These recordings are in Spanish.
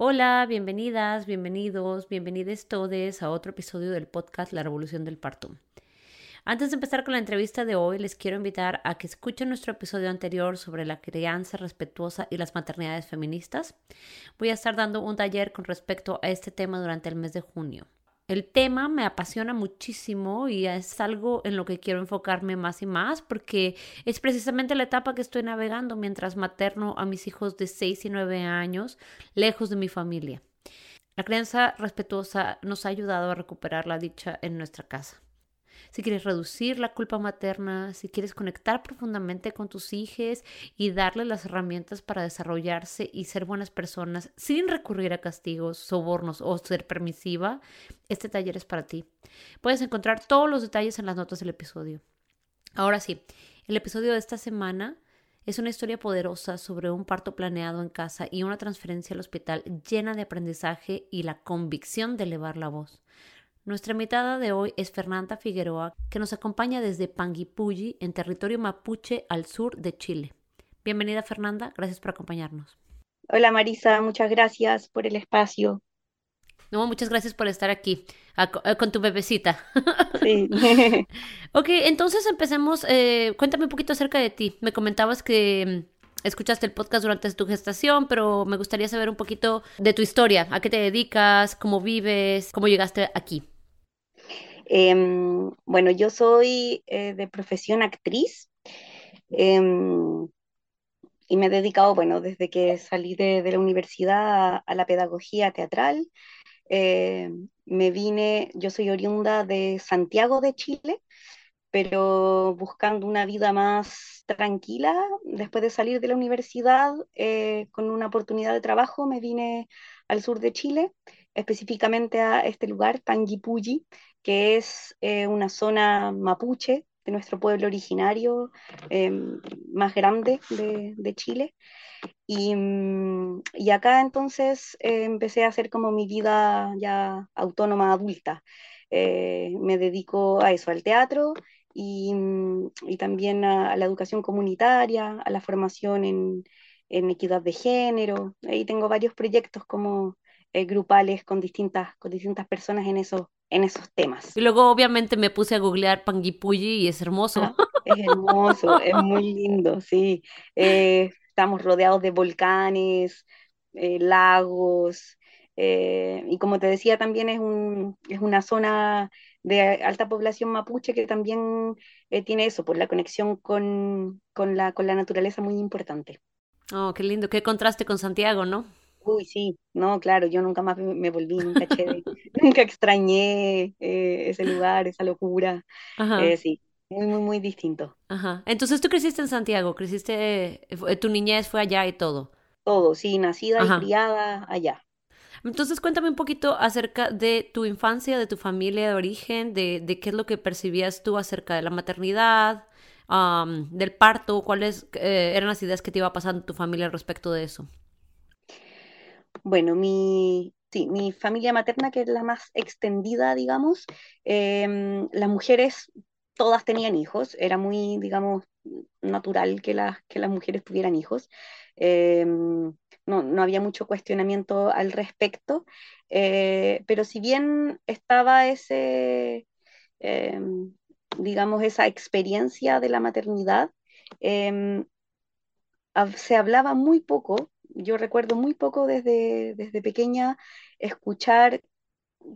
Hola, bienvenidas, bienvenidos, bienvenidos todos a otro episodio del podcast La Revolución del Parto. Antes de empezar con la entrevista de hoy, les quiero invitar a que escuchen nuestro episodio anterior sobre la crianza respetuosa y las maternidades feministas. Voy a estar dando un taller con respecto a este tema durante el mes de junio. El tema me apasiona muchísimo y es algo en lo que quiero enfocarme más y más porque es precisamente la etapa que estoy navegando mientras materno a mis hijos de 6 y 9 años lejos de mi familia. La crianza respetuosa nos ha ayudado a recuperar la dicha en nuestra casa si quieres reducir la culpa materna, si quieres conectar profundamente con tus hijos y darles las herramientas para desarrollarse y ser buenas personas sin recurrir a castigos, sobornos o ser permisiva, este taller es para ti. Puedes encontrar todos los detalles en las notas del episodio. Ahora sí, el episodio de esta semana es una historia poderosa sobre un parto planeado en casa y una transferencia al hospital llena de aprendizaje y la convicción de elevar la voz. Nuestra invitada de hoy es Fernanda Figueroa, que nos acompaña desde Panguipulli, en territorio mapuche al sur de Chile. Bienvenida Fernanda, gracias por acompañarnos. Hola Marisa, muchas gracias por el espacio. No, muchas gracias por estar aquí eh, con tu bebecita. Sí. ok, entonces empecemos. Eh, cuéntame un poquito acerca de ti. Me comentabas que mm, escuchaste el podcast durante tu gestación, pero me gustaría saber un poquito de tu historia. ¿A qué te dedicas? ¿Cómo vives? ¿Cómo llegaste aquí? Em, bueno, yo soy eh, de profesión actriz em, y me he dedicado, bueno, desde que salí de, la universidad a, la pedagogía teatral. Eh, me vine, yo soy oriunda de Santiago de Chile, pero buscando una vida más tranquila, después de salir de la universidad eh, con una oportunidad de trabajo, me vine al sur de Chile, específicamente a este lugar, Panguipulli, que es eh, una zona mapuche de nuestro pueblo originario em, más grande de, Chile. Mm, y, acá entonces eh, empecé a hacer como mi vida ya autónoma adulta. Eh, me dedico a eso, al teatro y, mm, también a, la educación comunitaria, a la formación en, en equidad de género. Ahí tengo varios proyectos como grupales con distintas, con distintas personas en esos en esos temas. Y luego obviamente me puse a googlear Panguipulli y es hermoso. Ah, es hermoso, es muy lindo, sí. Eh, estamos rodeados de volcanes, eh, lagos, eh, y como te decía, también es, un, es una zona de alta población mapuche que también tiene eso, por pues, la conexión con, con, la, con la naturaleza muy importante. Oh, qué lindo, qué contraste con Santiago, ¿no? Uy, sí, no, claro, yo nunca más me volví, nunca, nunca extrañé eh, ese lugar, esa locura. Eh, sí, muy, muy, muy distinto. Ajá. Entonces tú creciste en Santiago, creciste, eh, tu niñez fue allá y todo. Todo, sí, nacida y criada allá. Entonces cuéntame un poquito acerca de tu infancia, de tu familia de origen, de, de qué es lo que percibías tú acerca de la maternidad, del parto, cuáles eran las ideas que te iba pasando tu familia respecto de eso. Bueno, mi, sí, mi familia materna, que es la más extendida, digamos, em, las mujeres todas tenían hijos, era muy, digamos, natural que, las que las mujeres tuvieran hijos. Em, no, no, había mucho cuestionamiento al respecto, eh, pero si bien estaba ese, em, digamos, esa experiencia de la maternidad, se hablaba muy poco yo recuerdo muy poco desde, desde pequeña escuchar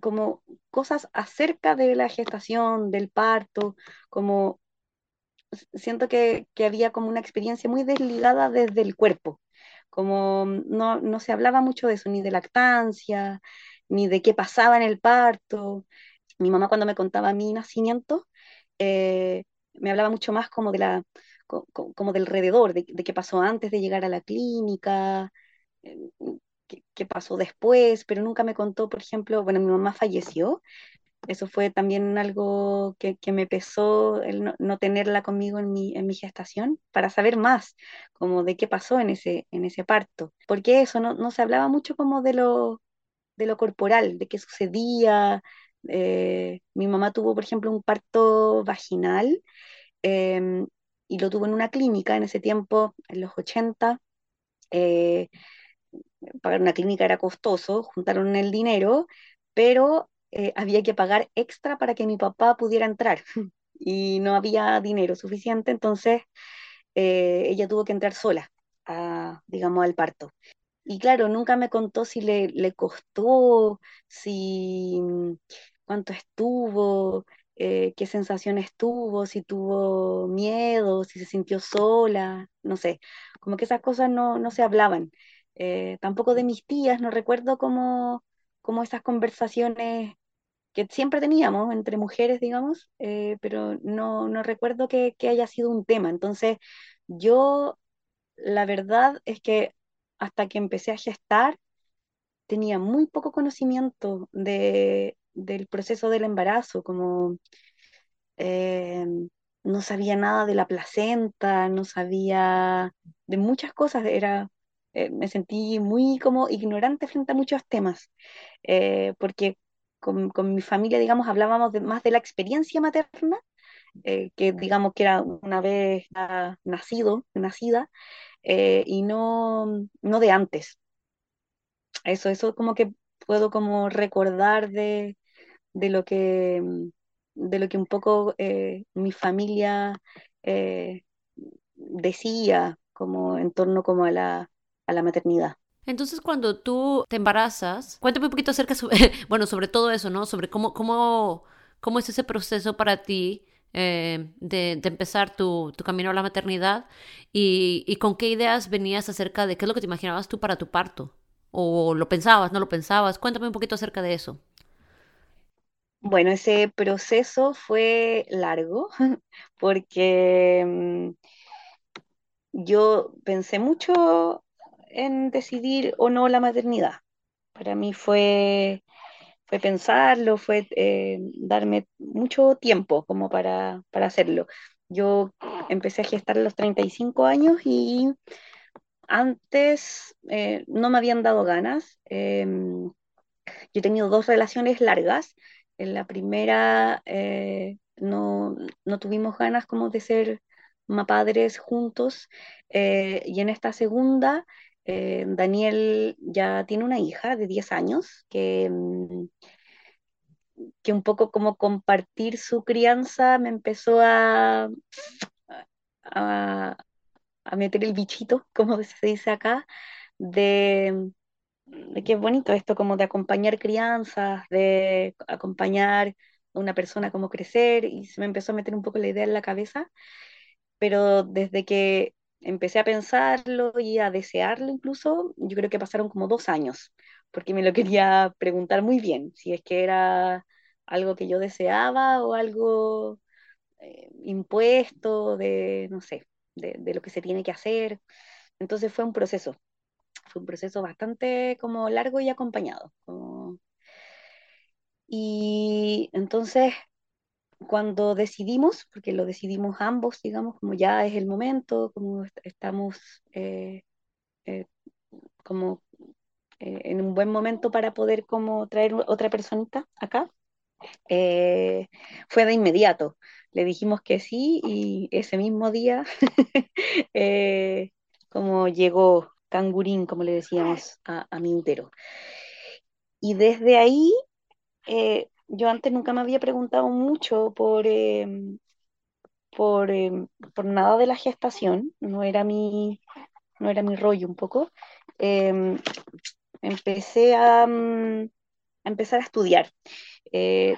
como cosas acerca de la gestación, del parto, como siento que, había como una experiencia muy desligada desde el cuerpo, como no, no, se hablaba mucho de eso, ni de lactancia, ni de qué pasaba en el parto. Mi mamá cuando me contaba mi nacimiento, eh, me hablaba mucho más como de la, como del alrededor, de, qué pasó antes de llegar a la clínica, eh, qué, pasó después, pero nunca me contó, por ejemplo, bueno, mi mamá falleció, eso fue también algo que, me pesó el no, tenerla conmigo en mi, en mi gestación, para saber más como de qué pasó en ese, en ese parto, porque eso no, no se hablaba mucho como de lo, de lo corporal, de qué sucedía. Eh, mi mamá tuvo, por ejemplo, un parto vaginal em, y lo tuvo en una clínica en ese tiempo, en los 80. Eh, pagar una clínica era costoso, juntaron el dinero, pero eh, había que pagar extra para que mi papá pudiera entrar y no había dinero suficiente, entonces ella tuvo que entrar sola, a, digamos, al parto. Y claro, nunca me contó si le, le costó, si mm, cuánto estuvo, eh, qué sensaciones tuvo, si tuvo miedo, si se sintió sola, no sé, como que esas cosas no, no se hablaban. Eh, tampoco de mis tías, no recuerdo cómo, cómo esas conversaciones que siempre teníamos entre mujeres, digamos, eh, pero no, no recuerdo que, que haya sido un tema. Entonces, yo, la verdad es que hasta que empecé a gestar, tenía muy poco conocimiento de, del proceso del embarazo, como eh, no sabía nada de la placenta, no sabía de muchas cosas, era, eh, me sentí muy como ignorante frente a muchos temas, eh, porque con, con, mi familia, digamos, hablábamos más de la experiencia materna, que digamos que era una vez nacido, nacida, y no, no de antes. Eso, eso como que puedo como recordar de, de lo que de lo que un poco eh, mi familia eh, decía como en torno como a la, a la maternidad. Entonces, cuando tú te embarazas, cuéntame un poquito acerca, bueno, sobre todo eso, ¿no? Sobre cómo, cómo, cómo es ese proceso para ti eh, de, de, empezar tu, tu, camino a la maternidad y, y, con qué ideas venías acerca de qué es lo que te imaginabas tú para tu parto. ¿O lo pensabas, no lo pensabas? Cuéntame un poquito acerca de eso. Bueno, ese proceso fue largo porque mm, yo pensé mucho en decidir o no la maternidad. Para mí fue, fue pensarlo, fue eh, darme mucho tiempo como para, para, hacerlo. Yo empecé a gestar a los 35 años y antes eh, no me habían dado ganas. Em, yo he tenido dos relaciones largas en la primera eh, no, no, tuvimos ganas como de ser padres juntos eh, y en esta segunda eh, Daniel ya tiene una hija de 10 años que, mm, que un poco como compartir su crianza me empezó a, a, a meter el bichito, como se dice acá, de qué bonito esto como de acompañar crianzas, de acompañar a una persona como crecer, y se me empezó a meter un poco la idea en la cabeza, pero desde que empecé a pensarlo y a desearlo incluso, yo creo que pasaron como dos años, porque me lo quería preguntar muy bien, si es que era algo que yo deseaba o algo eh, impuesto de, no sé, de, de lo que se tiene que hacer. Entonces fue un proceso, fue un proceso bastante como largo y acompañado. Y entonces, cuando decidimos, porque lo decidimos ambos, digamos, como ya es el momento, como estamos eh, eh, como eh, en un buen momento para poder como traer otra personita acá, fue de inmediato. Le dijimos que sí y ese mismo día como llegó cangurín, como le decíamos a, mi útero. Y desde ahí, eh, yo antes nunca me había preguntado mucho por, em, em, por, nada de la gestación, no era mi, no era mi rollo un poco. Em, empecé a, mm, empezar a estudiar. Eh,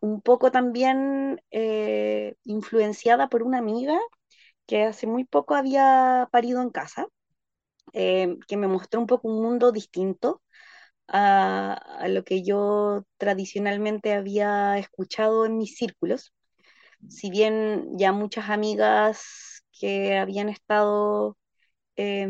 un poco también eh, influenciada por una amiga que hace muy poco había parido en casa eh, que me mostró un poco un mundo distinto a, lo que yo tradicionalmente había escuchado en mis círculos. Si bien ya muchas amigas que habían estado eh,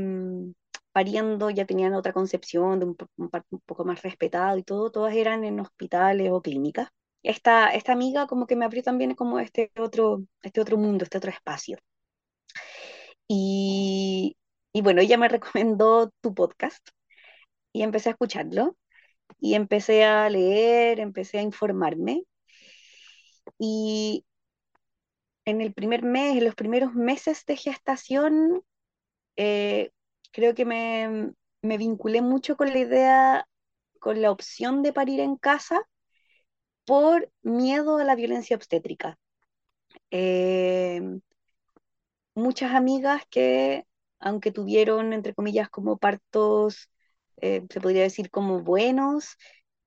pariendo ya tenían otra concepción de un, un poco más respetado y todo, todas eran en hospitales o clínicas. Esta, esta amiga como que me abrió también como este otro, este otro mundo, este otro espacio. Y, y bueno, ella me recomendó tu podcast y empecé a escucharlo y empecé a leer, empecé a informarme. Y en el primer mes, en los primeros meses de gestación, eh, creo que me, me vinculé mucho con la idea, con la opción de parir en casa por miedo a la violencia obstétrica. Eh, muchas amigas que, aunque tuvieron, entre comillas, como partos, eh, se podría decir como buenos,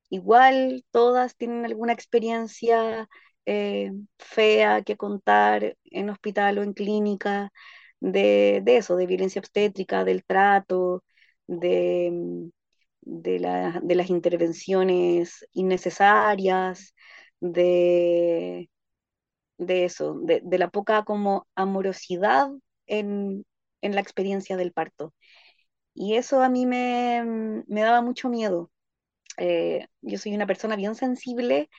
igual todas tienen alguna experiencia eh, fea que contar en hospital o en clínica de, de eso, de violencia obstétrica, del trato, de, de, la- de las intervenciones innecesarias, de, de eso, de, de la poca como amorosidad en, en la experiencia del parto. Y eso a mí me, me daba mucho miedo. Eh, yo soy una persona bien sensible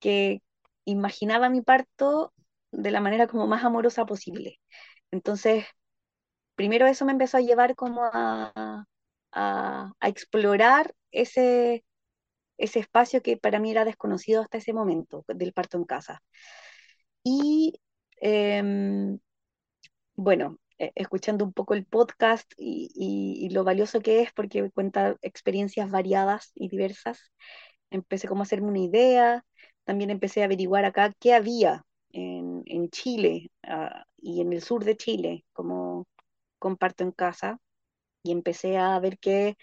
que imaginaba mi parto de la manera como más amorosa posible. Entonces, primero eso me empezó a llevar como a, a, a explorar ese, ese espacio que para mí era desconocido hasta ese momento del parto en casa. Y em, bueno, escuchando un poco el podcast y, y- y lo valioso que es porque cuenta experiencias variadas y diversas, empecé como a hacerme una idea, también empecé a averiguar acá qué había en, en Chile ah, y en el sur de Chile como comparto en casa y empecé a ver que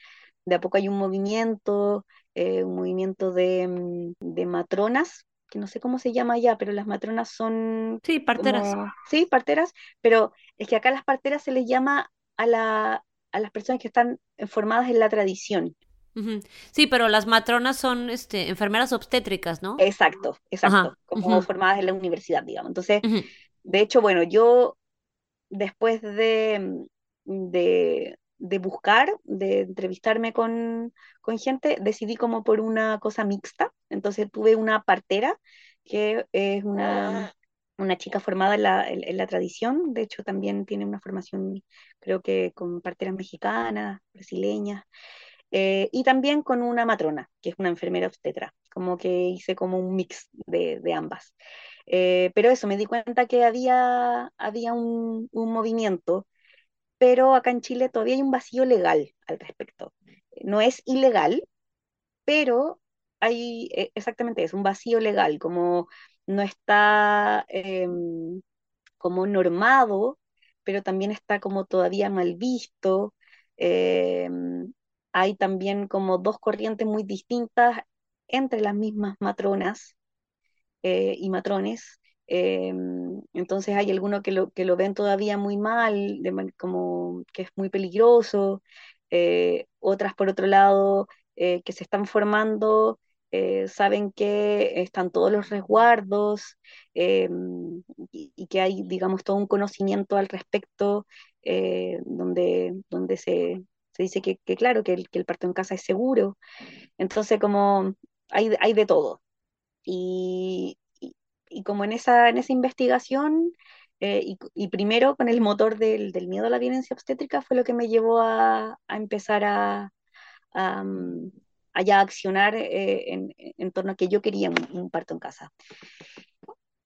de a poco hay un movimiento, eh, un movimiento de, mm, de matronas, que no sé cómo se llama allá, pero las matronas son Sí, parteras. como, sí, parteras, pero es que acá las parteras se les llama a la, a las personas que están formadas en la tradición. Sí, pero las matronas son este, enfermeras obstétricas, ¿no? Exacto, exacto, Ajá. como formadas en la universidad, digamos. Entonces, de hecho, bueno, yo después de, de, de buscar, de entrevistarme con, con gente, decidí como por una cosa mixta. Entonces tuve una partera que es una, una chica formada en la, en, la tradición, de hecho también tiene una formación, creo que con parteras mexicanas, brasileñas, eh, y también con una matrona, que es una enfermera obstetra, como que hice como un mix de, de ambas. Eh, pero eso, me di cuenta que había, había un, un movimiento, pero acá en Chile todavía hay un vacío legal al respecto. No es ilegal, pero hay eh, exactamente eso, un vacío legal, como no está em, como normado, pero también está como todavía mal visto. em, hay también como dos corrientes muy distintas entre las mismas matronas eh, y matrones. Eh, entonces hay algunos que lo, que lo ven todavía muy mal, de como que es muy peligroso, eh, otras por otro lado eh, que se están formando, eh, saben que están todos los resguardos eh, y, y que hay, digamos, todo un conocimiento al respecto, eh, donde, donde se, se dice que, que claro, que el, que el parto en casa es seguro. Entonces, como hay, hay de todo. Y, y- como en esa, en esa investigación, eh, y, y primero con el motor del, del miedo a la violencia obstétrica, fue lo que me llevó a, a empezar a, a, mm, a ya accionar eh, en, en torno a que yo quería un, un parto en casa.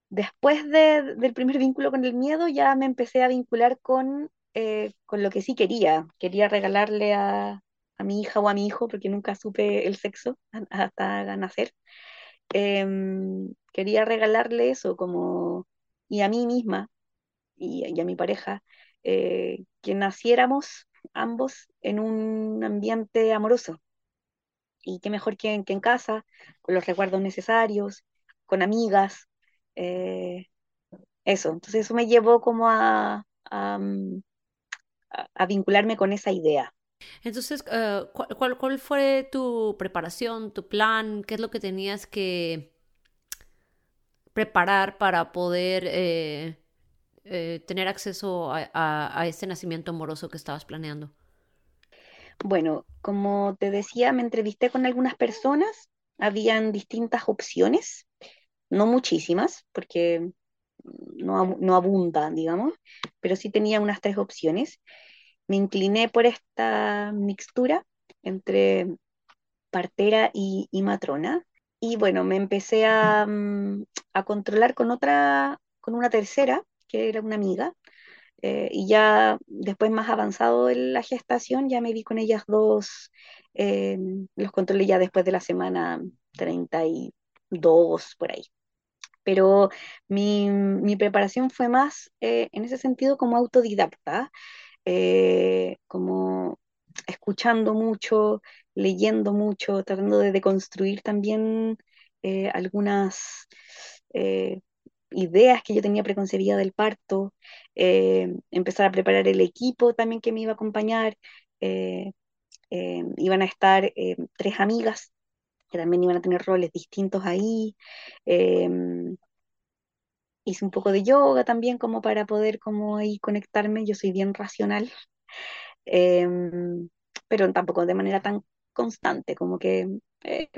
Después de- del primer vínculo con el miedo, ya me empecé a vincular con, eh, con lo que sí quería. Quería regalarle a, a mi hija o a mi hijo, porque nunca supe el sexo hasta nacer em, quería regalarle eso como, y a mí misma y, a mi pareja, eh, que naciéramos ambos en un ambiente amoroso. Y qué mejor que, en- que en casa, con los recuerdos necesarios, con amigas, eh, eso. Entonces eso me llevó como a, a, mm, vincularme con esa idea. Entonces, eh, ¿cuál, cuál, cuál fue tu preparación, tu plan? ¿Qué es lo que tenías que preparar para poder eh, eh, tener acceso a, este nacimiento amoroso que estabas planeando? Bueno, como te decía, me entrevisté con algunas personas, habían distintas opciones, no muchísimas, porque no, no abunda, digamos, pero sí tenía unas tres opciones. Me incliné por esta mixtura entre partera y, matrona. Y bueno, me empecé a, mm, a, controlar con otra, con una tercera, que era una amiga. Eh, y ya después más avanzado en la gestación, ya me vi con ellas dos, eh, los controlé ya después de la semana 32, por ahí pero mi, mi preparación fue más eh, en ese sentido como autodidacta, como escuchando mucho, leyendo mucho, tratando de deconstruir también eh, algunas ideas que yo tenía preconcebidas del parto, empezar a preparar el equipo también que me iba a acompañar. iban a estar tres amigas que también iban a tener roles distintos ahí. Hice un poco de yoga también como para poder como ahí conectarme. Yo soy bien racional, pero tampoco de manera tan constante, como que eh,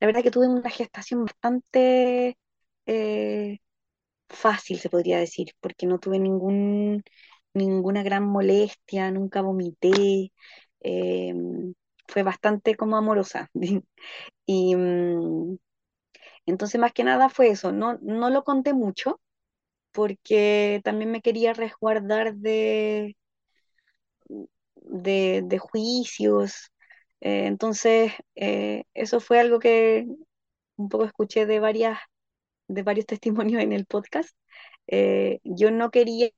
la verdad que tuve una gestación bastante eh, fácil, se podría decir, porque no tuve ningún, ninguna gran molestia, nunca vomité. Em, fue bastante como amorosa. y mm, entonces más que nada fue eso, no, no lo conté mucho porque también me quería resguardar de, de, juicios. Eh, entonces, eh, eso fue algo que un poco escuché de, varias, de varios testimonios en el podcast. Eh, yo no quería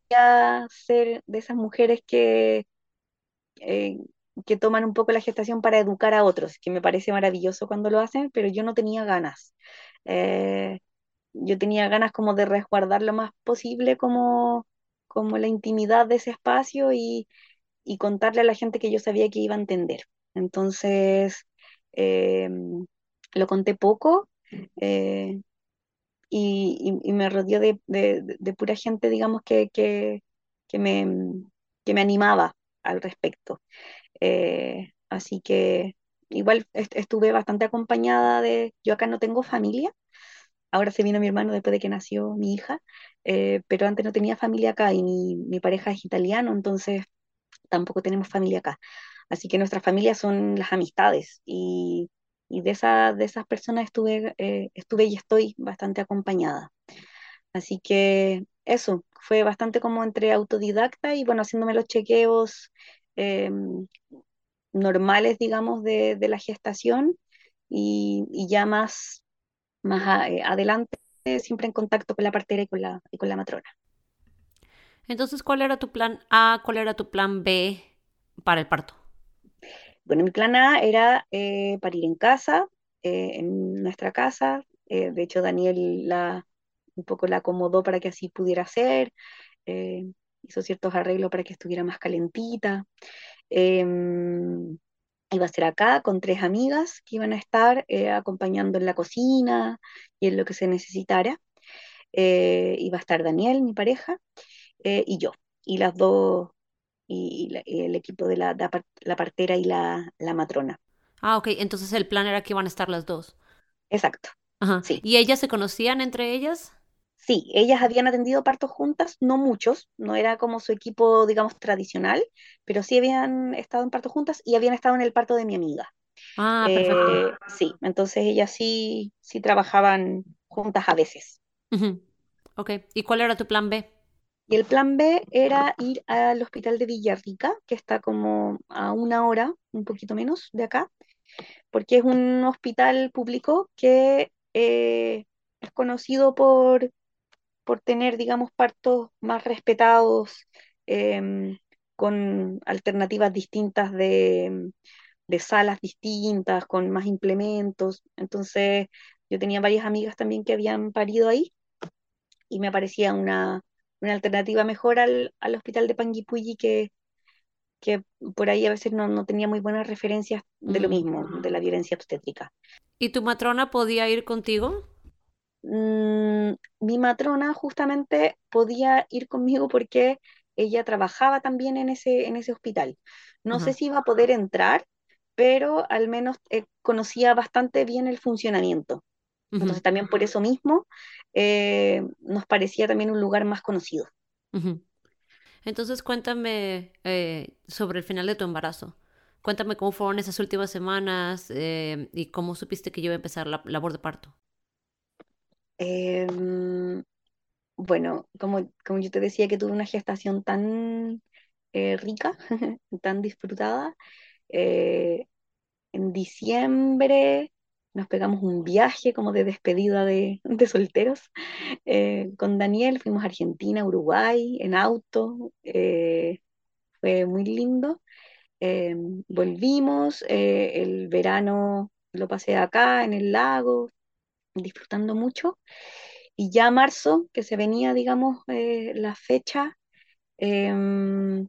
ser de esas mujeres que que toman un poco la gestación para educar a otros, que me parece maravilloso cuando lo hacen, pero yo no tenía ganas. Yo tenía ganas como de resguardar lo más posible como, como la intimidad de ese espacio y, y contarle a la gente que yo sabía que iba a entender. Entonces, eh, lo conté poco eh, y, me rodeó de, de, pura gente, digamos, que, que, que, me, que me animaba al respecto. Eh, así que igual estuve bastante acompañada de, yo acá no tengo familia, ahora se vino mi hermano después de que nació mi hija, pero antes no tenía familia acá y mi, mi, pareja es italiano, entonces tampoco tenemos familia acá. Así que nuestras familias son las amistades y, y de, esa, de esas personas estuve, eh, estuve y estoy bastante acompañada. Así que eso, fue bastante como entre autodidacta y bueno, haciéndome los chequeos Em, normales, digamos, de, la gestación y, ya más, más eh, adelante, siempre en contacto con la partera y con la, y con la matrona. Entonces, ¿cuál era tu plan A, cuál era tu plan B para el parto? Bueno, mi plan A era eh, parir en casa, eh, en nuestra casa. de hecho, Daniel la, un poco la acomodó para que así pudiera ser hizo ciertos arreglos para que estuviera más calentita. Em, iba a ser acá con tres amigas que iban a estar eh, acompañando en la cocina y en lo que se necesitara. Eh, iba a estar Daniel, mi pareja, eh, y yo, y las dos, y, el equipo de la, la partera y la, la, matrona. Ah, ok, entonces el plan era que iban a estar las dos. Exacto. Ajá. Sí. ¿Y ellas se conocían entre ellas? Sí, ellas habían atendido partos juntas, no muchos, no era como su equipo, digamos, tradicional, pero sí habían estado en partos juntas y habían estado en el parto de mi amiga. Ah, perfecto. Eh, sí, entonces ellas sí, sí trabajaban juntas a veces. Ok, ¿y cuál era tu plan B? Y el plan B era ir al hospital de Villarrica, que está como a una hora, un poquito menos de acá, porque es un hospital público que eh, es conocido por por tener, digamos, partos más respetados, em, con alternativas distintas de, salas distintas, con más implementos. Entonces, yo tenía varias amigas también que habían parido ahí y me parecía una, alternativa mejor al, hospital de Panguipulli que, que por ahí a veces no, tenía muy buenas referencias de lo mm. mismo, de la violencia obstétrica. ¿Y tu matrona podía ir contigo? Mm, mi matrona justamente podía ir conmigo porque ella trabajaba también en ese, en ese hospital. No sé Ajá, si iba a poder entrar, pero al menos eh, conocía bastante bien el funcionamiento. Entonces también por eso mismo eh, nos parecía también un lugar más conocido. Entonces cuéntame eh, sobre el final de tu embarazo. Cuéntame cómo fueron esas últimas semanas eh, y cómo supiste que yo iba a empezar la labor de parto. Em, bueno, como, como yo te decía que tuve una gestación tan rica, tan disfrutada, en diciembre nos pegamos un viaje como de despedida de, solteros eh, con Daniel, fuimos a Argentina, Uruguay, en auto, eh, fue muy lindo. Eh, volvimos, eh, el verano lo pasé acá en el lago, disfrutando mucho. Y ya marzo, que se venía, digamos, la fecha, em,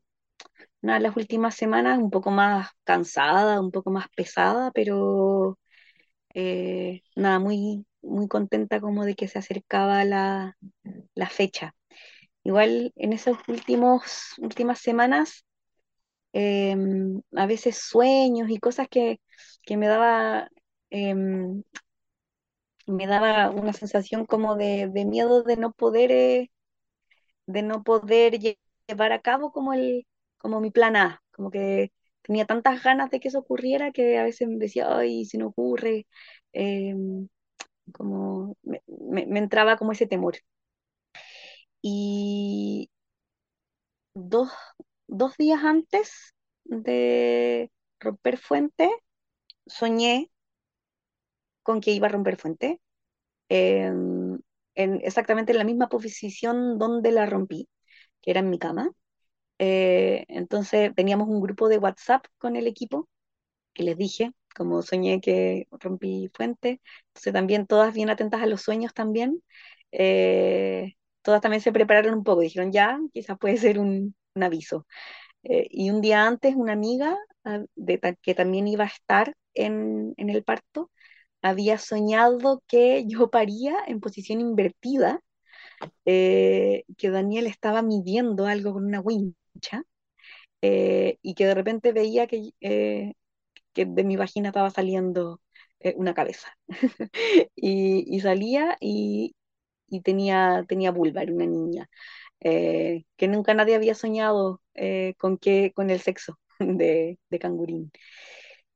una de las últimas semanas un poco más cansada, un poco más pesada, pero eh, nada, muy, muy contenta como de que se acercaba la, la fecha. Igual en esas últimos, últimas semanas, em, a veces sueños y cosas que, que me daba, em, me daba una sensación como de, de miedo de no poder, eh, de no poder lle- llevar a cabo como el, como mi plan A, como que tenía tantas ganas de que eso ocurriera que a veces me decía, ay, si no ocurre, em, como me, entraba como ese temor. Y dos, dos días antes de romper fuente, soñé con que iba a romper fuente, em, en exactamente en la misma posición donde la rompí, que era en mi cama. Eh, entonces teníamos un grupo de WhatsApp con el equipo y les dije, como soñé que rompí fuente, entonces también todas bien atentas a los sueños también, eh, todas también se prepararon un poco, dijeron ya, quizás puede ser un, aviso. Eh, y un día antes una amiga ah, que también iba a estar en, el parto, había soñado que yo paría en posición invertida, que Daniel estaba midiendo algo con una wincha eh, y que de repente veía que, eh, que de mi vagina estaba saliendo eh, una cabeza. y, y salía y, y tenía, tenía vulva, era una niña, que nunca nadie había soñado con, que, con el sexo de, de cangurín.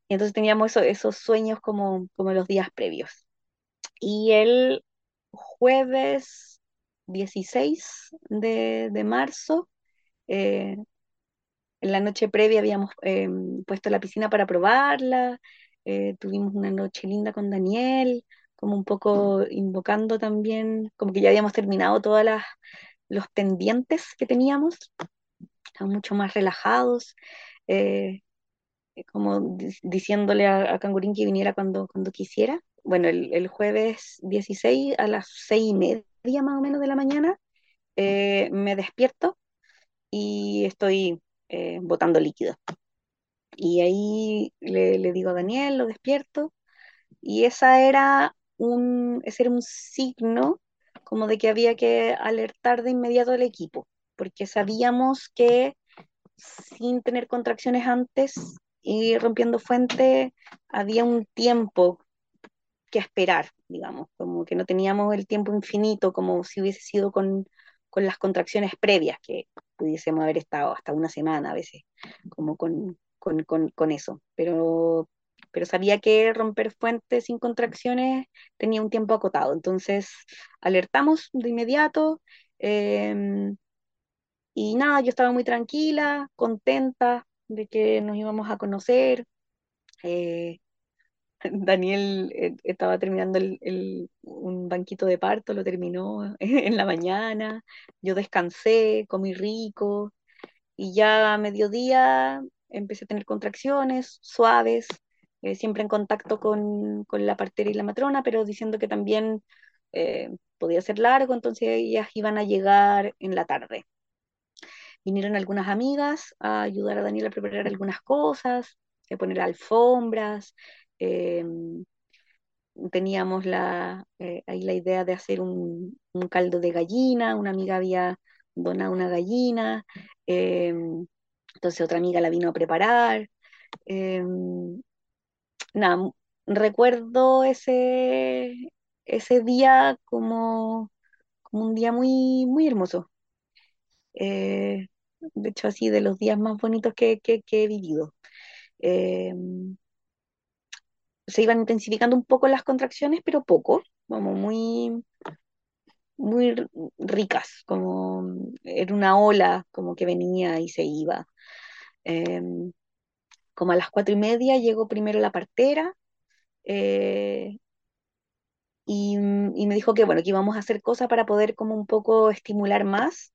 Y entonces teníamos eso- esos sueños como, como los días previos. Y el jueves 16 de, de marzo, eh, en la noche previa habíamos eh, puesto la piscina para probarla, eh, tuvimos una noche linda con Daniel, como un poco invocando también, como que ya habíamos terminado todos los pendientes que teníamos, estábamos mucho más relajados, eh, como di- diciéndole a, a Cangurín que viniera cuando, cuando quisiera. Bueno, el, el jueves 16 a las seis y media más o menos de la mañana me despierto y estoy eh, botando líquido. Y ahí le, le digo a Daniel, lo despierto, y esa era un, ese era un signo como de que había que alertar de inmediato al equipo, porque sabíamos que sin tener contracciones antes y rompiendo fuente, había un tiempo que esperar, digamos, como que no teníamos el tiempo infinito como si hubiese sido con, con las contracciones previas, que pudiésemos haber estado hasta una semana a veces, como con, con, con, eso. Pero, pero sabía que romper fuentes sin contracciones tenía un tiempo acotado, entonces alertamos de inmediato. Eh, y nada, yo estaba muy tranquila, contenta de que nos íbamos a conocer. Eh, Daniel eh, estaba terminando el, el- un banquito de parto, lo terminó en la mañana. Yo descansé, comí rico y ya a mediodía empecé a tener contracciones suaves, eh, siempre en contacto con, con la partera y la matrona, pero diciendo que también eh, podía ser largo, entonces ellas iban a llegar en la tarde. Vinieron algunas amigas a ayudar a Daniel a preparar algunas cosas, a poner alfombras. Eh, teníamos la, eh, ahí la idea de hacer un, caldo de gallina, una amiga había donado una gallina, eh, entonces otra amiga la vino a preparar. Em, nada, recuerdo ese, ese día como, como un día muy, muy hermoso. Eh, de hecho, así de los días más bonitos que, que- he vivido. Em, se iban intensificando un poco las contracciones, pero poco, como muy, muy ricas, como era una ola como que venía y se iba. Em, como a las cuatro y media llegó primero la partera eh, y, me dijo que bueno, que íbamos a hacer cosas para poder como un poco estimular más.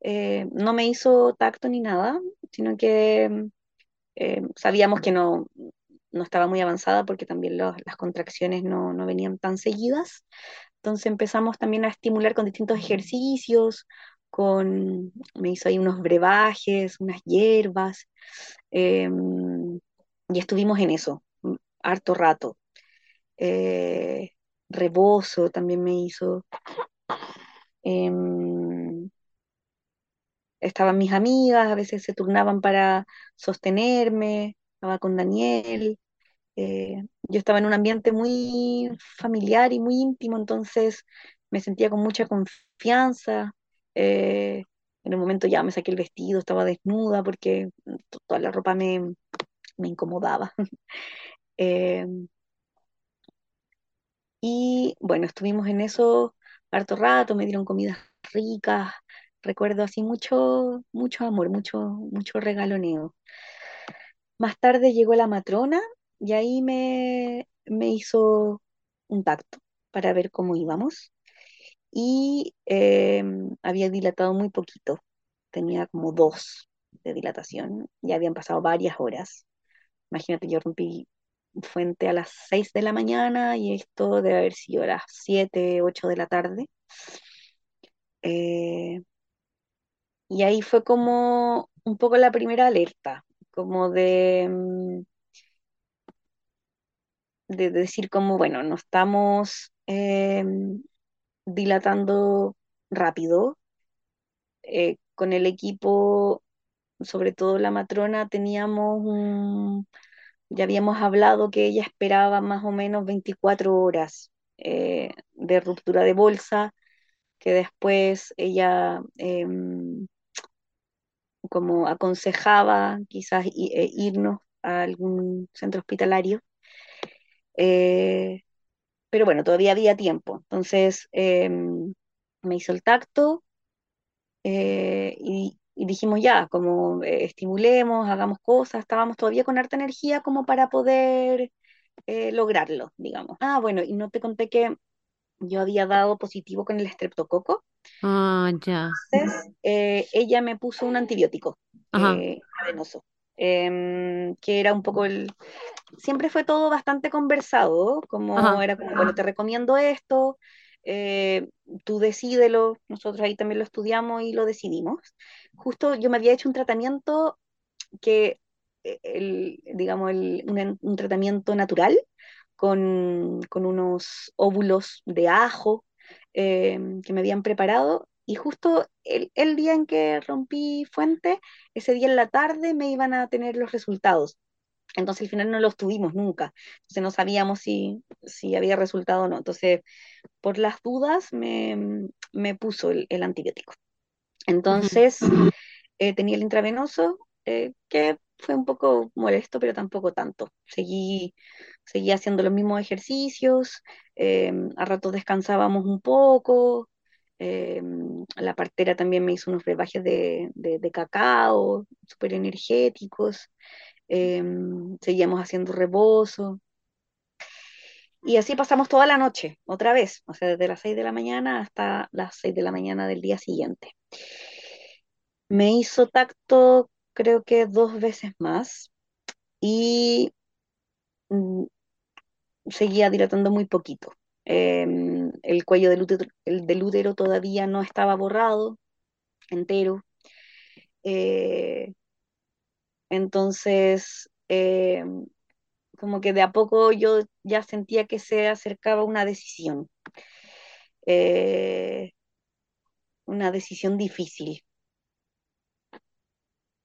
Eh, no me hizo tacto ni nada, sino que eh, sabíamos que no, no estaba muy avanzada porque también las contracciones no, no venían tan seguidas. Entonces empezamos también a estimular con distintos ejercicios, con, me hizo ahí unos brebajes, unas hierbas, eh, y estuvimos en eso, mm, harto rato. Eh, rebozo también me hizo. em, estaban mis amigas, a veces se turnaban para sostenerme, estaba con Daniel. Eh, yo estaba en un ambiente muy familiar y muy íntimo, entonces me sentía con mucha confianza. eh, en un momento ya me saqué el vestido, estaba desnuda porque to- toda la ropa me, me incomodaba. Eh, y bueno, estuvimos en eso harto rato, me dieron comidas ricas, recuerdo así mucho, mucho amor, mucho, mucho regaloneo. Más tarde llegó la matrona y ahí me, me hizo un tacto para ver cómo íbamos. Y eh, había dilatado muy poquito, tenía como dos de dilatación, ya habían pasado varias horas. Imagínate, yo rompí fuente a las 6 de la mañana y esto debe haber sido a las 7 8 de la tarde. Eh, y ahí fue como un poco la primera alerta, como de, mm, de decir como, bueno, no estamos eh, dilatando rápido. Eh, con el equipo, sobre todo la matrona, teníamos un, ya habíamos hablado que ella esperaba más o menos 24 horas eh, de ruptura de bolsa, que después ella em, como aconsejaba quizás eh, irnos a algún centro hospitalario. Eh, pero bueno, todavía había tiempo. Entonces em, me hizo el tacto eh, y, y dijimos ya, como eh, estimulemos, hagamos cosas, estábamos todavía con harta energía como para poder lograrlo, digamos. Ah, bueno, y no te conté que yo había dado positivo con el estreptococo, Ah, ya. entonces eh, ella me puso un antibiótico Ajá, eh, em, que era un poco el, siempre fue todo bastante conversado, como ajá. era como, bueno, te recomiendo esto, eh, tú decídelo, nosotros ahí también lo estudiamos y lo decidimos. Justo yo me había hecho un tratamiento que, eh, el, digamos, el, un, un tratamiento natural con, con unos óvulos de ajo eh, que me habían preparado. Y justo el, el día en que rompí fuente, ese día en la tarde me iban a tener los resultados. Entonces al final no los tuvimos nunca. Entonces no sabíamos si, si había resultado o no. Entonces, por las dudas, me, me puso el, el antibiótico. Entonces, eh, tenía el intravenoso, eh, que fue un poco molesto, pero tampoco tanto. Seguí, seguí haciendo los mismos ejercicios, eh, a ratos descansábamos un poco. Eh, la partera también me hizo unos brebajes de, de, cacao, súper energéticos. eh, seguíamos haciendo reposo. Y así pasamos toda la noche, otra vez, o sea, desde las 6 de la mañana hasta las 6 de la mañana del día siguiente. Me hizo tacto creo que dos veces más y mm, seguía dilatando muy poquito. Em, el cuello del útero, todavía no estaba borrado entero. eh, entonces, em, como que de a poco yo ya sentía que se acercaba una decisión, eh, una decisión difícil.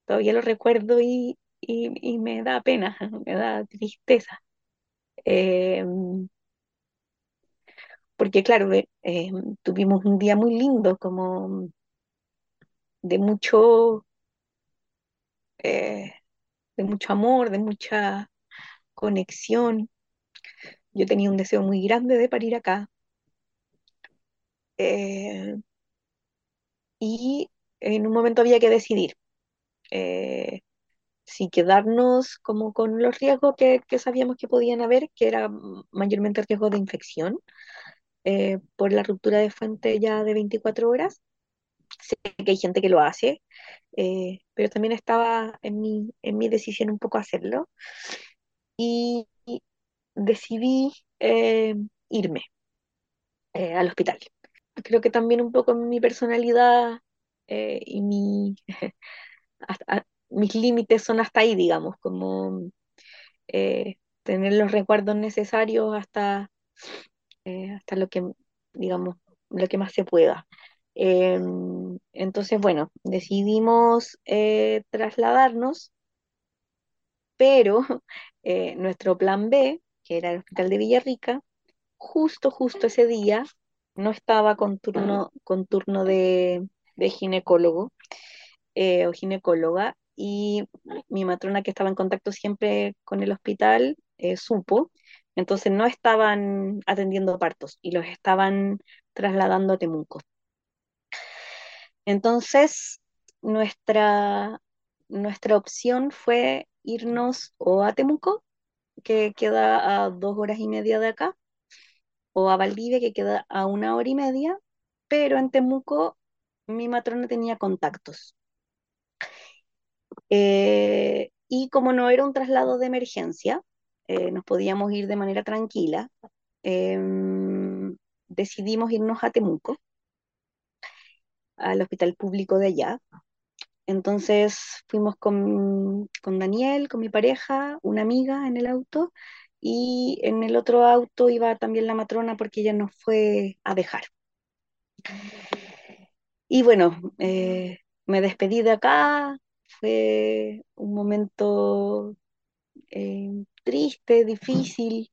todavía lo recuerdo y, y, me da pena, me da tristeza. Eh, porque claro, eh, eh, tuvimos un día muy lindo, como de mucho, de mucho amor, de mucha conexión. Yo tenía un deseo muy grande de parir acá. y en un momento había que decidir si quedarnos como con los riesgos que, que, sabíamos que podían haber, que era mayormente riesgo de infección eh, por la ruptura de fuente ya de 24 horas. Sé que hay gente que lo hace, eh, pero también estaba en mi, en mi decisión un poco hacerlo. Y, decidí eh, irme al hospital. Creo que también un poco mi personalidad y mi, mis límites son hasta ahí, digamos, como tener los recuerdos necesarios hasta, eh, hasta lo que, digamos, lo que más se pueda. Em, entonces, bueno, decidimos eh, trasladarnos, pero nuestro plan B, que era el hospital de Villarrica, justo, justo ese día no estaba con turno, con turno de, de ginecólogo o ginecóloga y mi matrona que estaba en contacto siempre con el hospital eh, supo, entonces no estaban atendiendo partos y los estaban trasladando a Temuco. Entonces, nuestra, nuestra opción fue irnos o a Temuco, que queda a dos horas y media de acá, o a Valdivia, que queda a una hora y media, pero en Temuco mi matrona tenía contactos. Eh, y como no era un traslado de emergencia, eh, nos podíamos ir de manera tranquila, em, decidimos irnos a Temuco, al hospital público de allá. Entonces fuimos con, con Daniel, con mi pareja, una amiga en el auto, y en el otro auto iba también la matrona porque ella nos fue a dejar. Y bueno, eh, me despedí de acá, fue un momento eh, triste, difícil.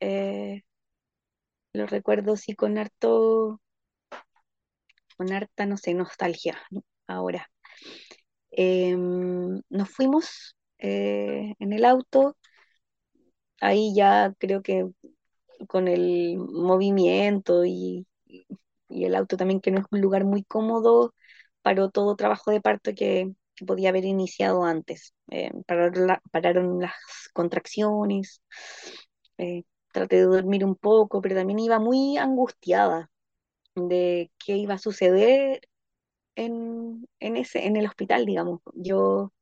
Eh, lo recuerdo sí con harto, con harta, no sé, nostalgia ahora. Em, nos fuimos eh, en el auto, ahí ya creo que con el movimiento y, y el auto también que no es un lugar muy cómodo, paró todo trabajo de parto que, que podía haber iniciado antes. Eh, pararon, las contracciones, eh, traté de dormir un poco, pero también iba muy angustiada de qué iba a suceder en, ese, en el hospital, digamos. Yo,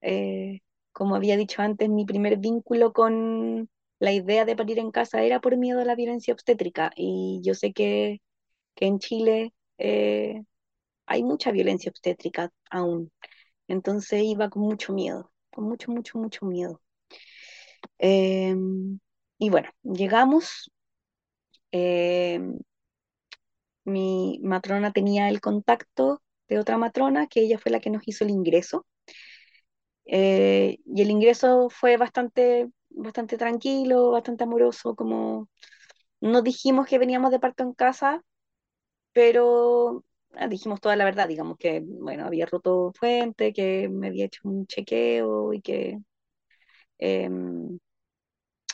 eh, como había dicho antes, mi primer vínculo con la idea de parir en casa era por miedo a la violencia obstétrica y yo sé que, que en Chile hay mucha violencia obstétrica aún. Entonces iba con mucho miedo, con mucho, mucho, mucho miedo. Em, y bueno, llegamos. Em, mi matrona tenía el contacto de otra matrona, que ella fue la que nos hizo el ingreso. Eh, y el ingreso fue bastante, bastante tranquilo, bastante amoroso, como no dijimos que veníamos de parto en casa, pero Ah, dijimos toda la verdad, digamos que, bueno, había roto fuente, que me había hecho un chequeo y que, em,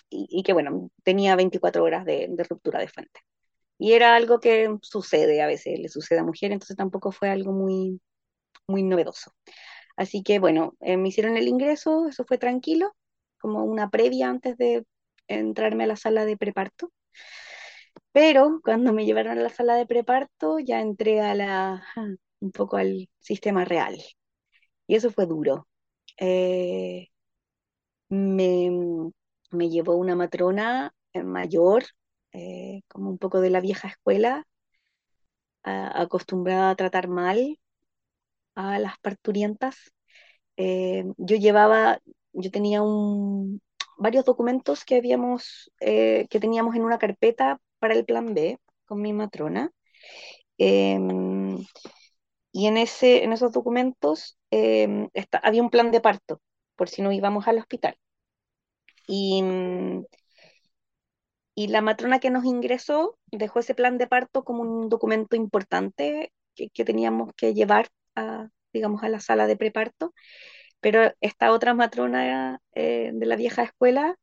y, que, bueno, tenía 24 horas de, ruptura de fuente. Y era algo que sucede a veces, le sucede a mujeres, entonces tampoco fue algo muy, muy novedoso. Así que, bueno, eh, me hicieron el ingreso, eso fue tranquilo, como una previa antes de entrarme a la sala de preparto. Pero cuando me llevaron a la sala de preparto, ya entré a la, un poco al sistema real. Y eso fue duro. Eh, me, me, llevó una matrona eh, mayor, eh, como un poco de la vieja escuela, acostumbrada a tratar mal a las parturientas. yo llevaba, yo tenía un, varios documentos que habíamos, que teníamos en una carpeta el plan B con mi matrona. Em, y en, ese, en esos documentos eh, había un plan de parto por si no íbamos al hospital. Y, y la matrona que nos ingresó dejó ese plan de parto como un documento importante que, que teníamos que llevar a, digamos, a la sala de preparto. Pero esta otra matrona eh, de la vieja escuela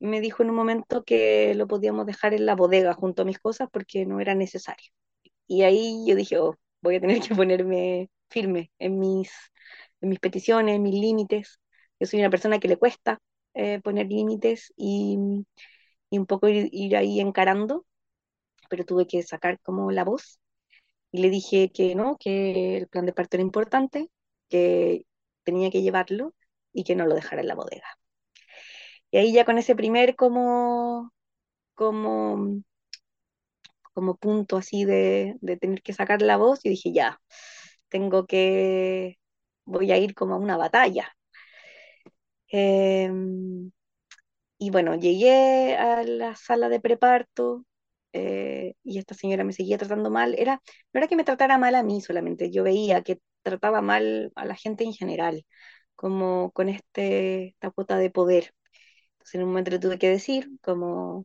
me dijo en un momento que lo podíamos dejar en la bodega junto a mis cosas porque no era necesario. Y ahí yo dije, oh, voy a tener que ponerme firme en mis, en mis peticiones, en mis límites. Yo soy una persona que le cuesta eh, poner límites y, y, un poco ir, ir ahí encarando, pero tuve que sacar como la voz y le dije que no, que el plan de parto era importante, que tenía que llevarlo y que no lo dejara en la bodega. Y ahí ya con ese primer como, como, como punto así de, de tener que sacar la voz, y dije, ya, tengo que, voy a ir como a una batalla. Eh, y bueno, llegué a la sala de preparto eh, y esta señora me seguía tratando mal. Era, no era que me tratara mal a mí solamente, yo veía que trataba mal a la gente en general, como con este, esta cuota de poder. En un momento le tuve que decir, como,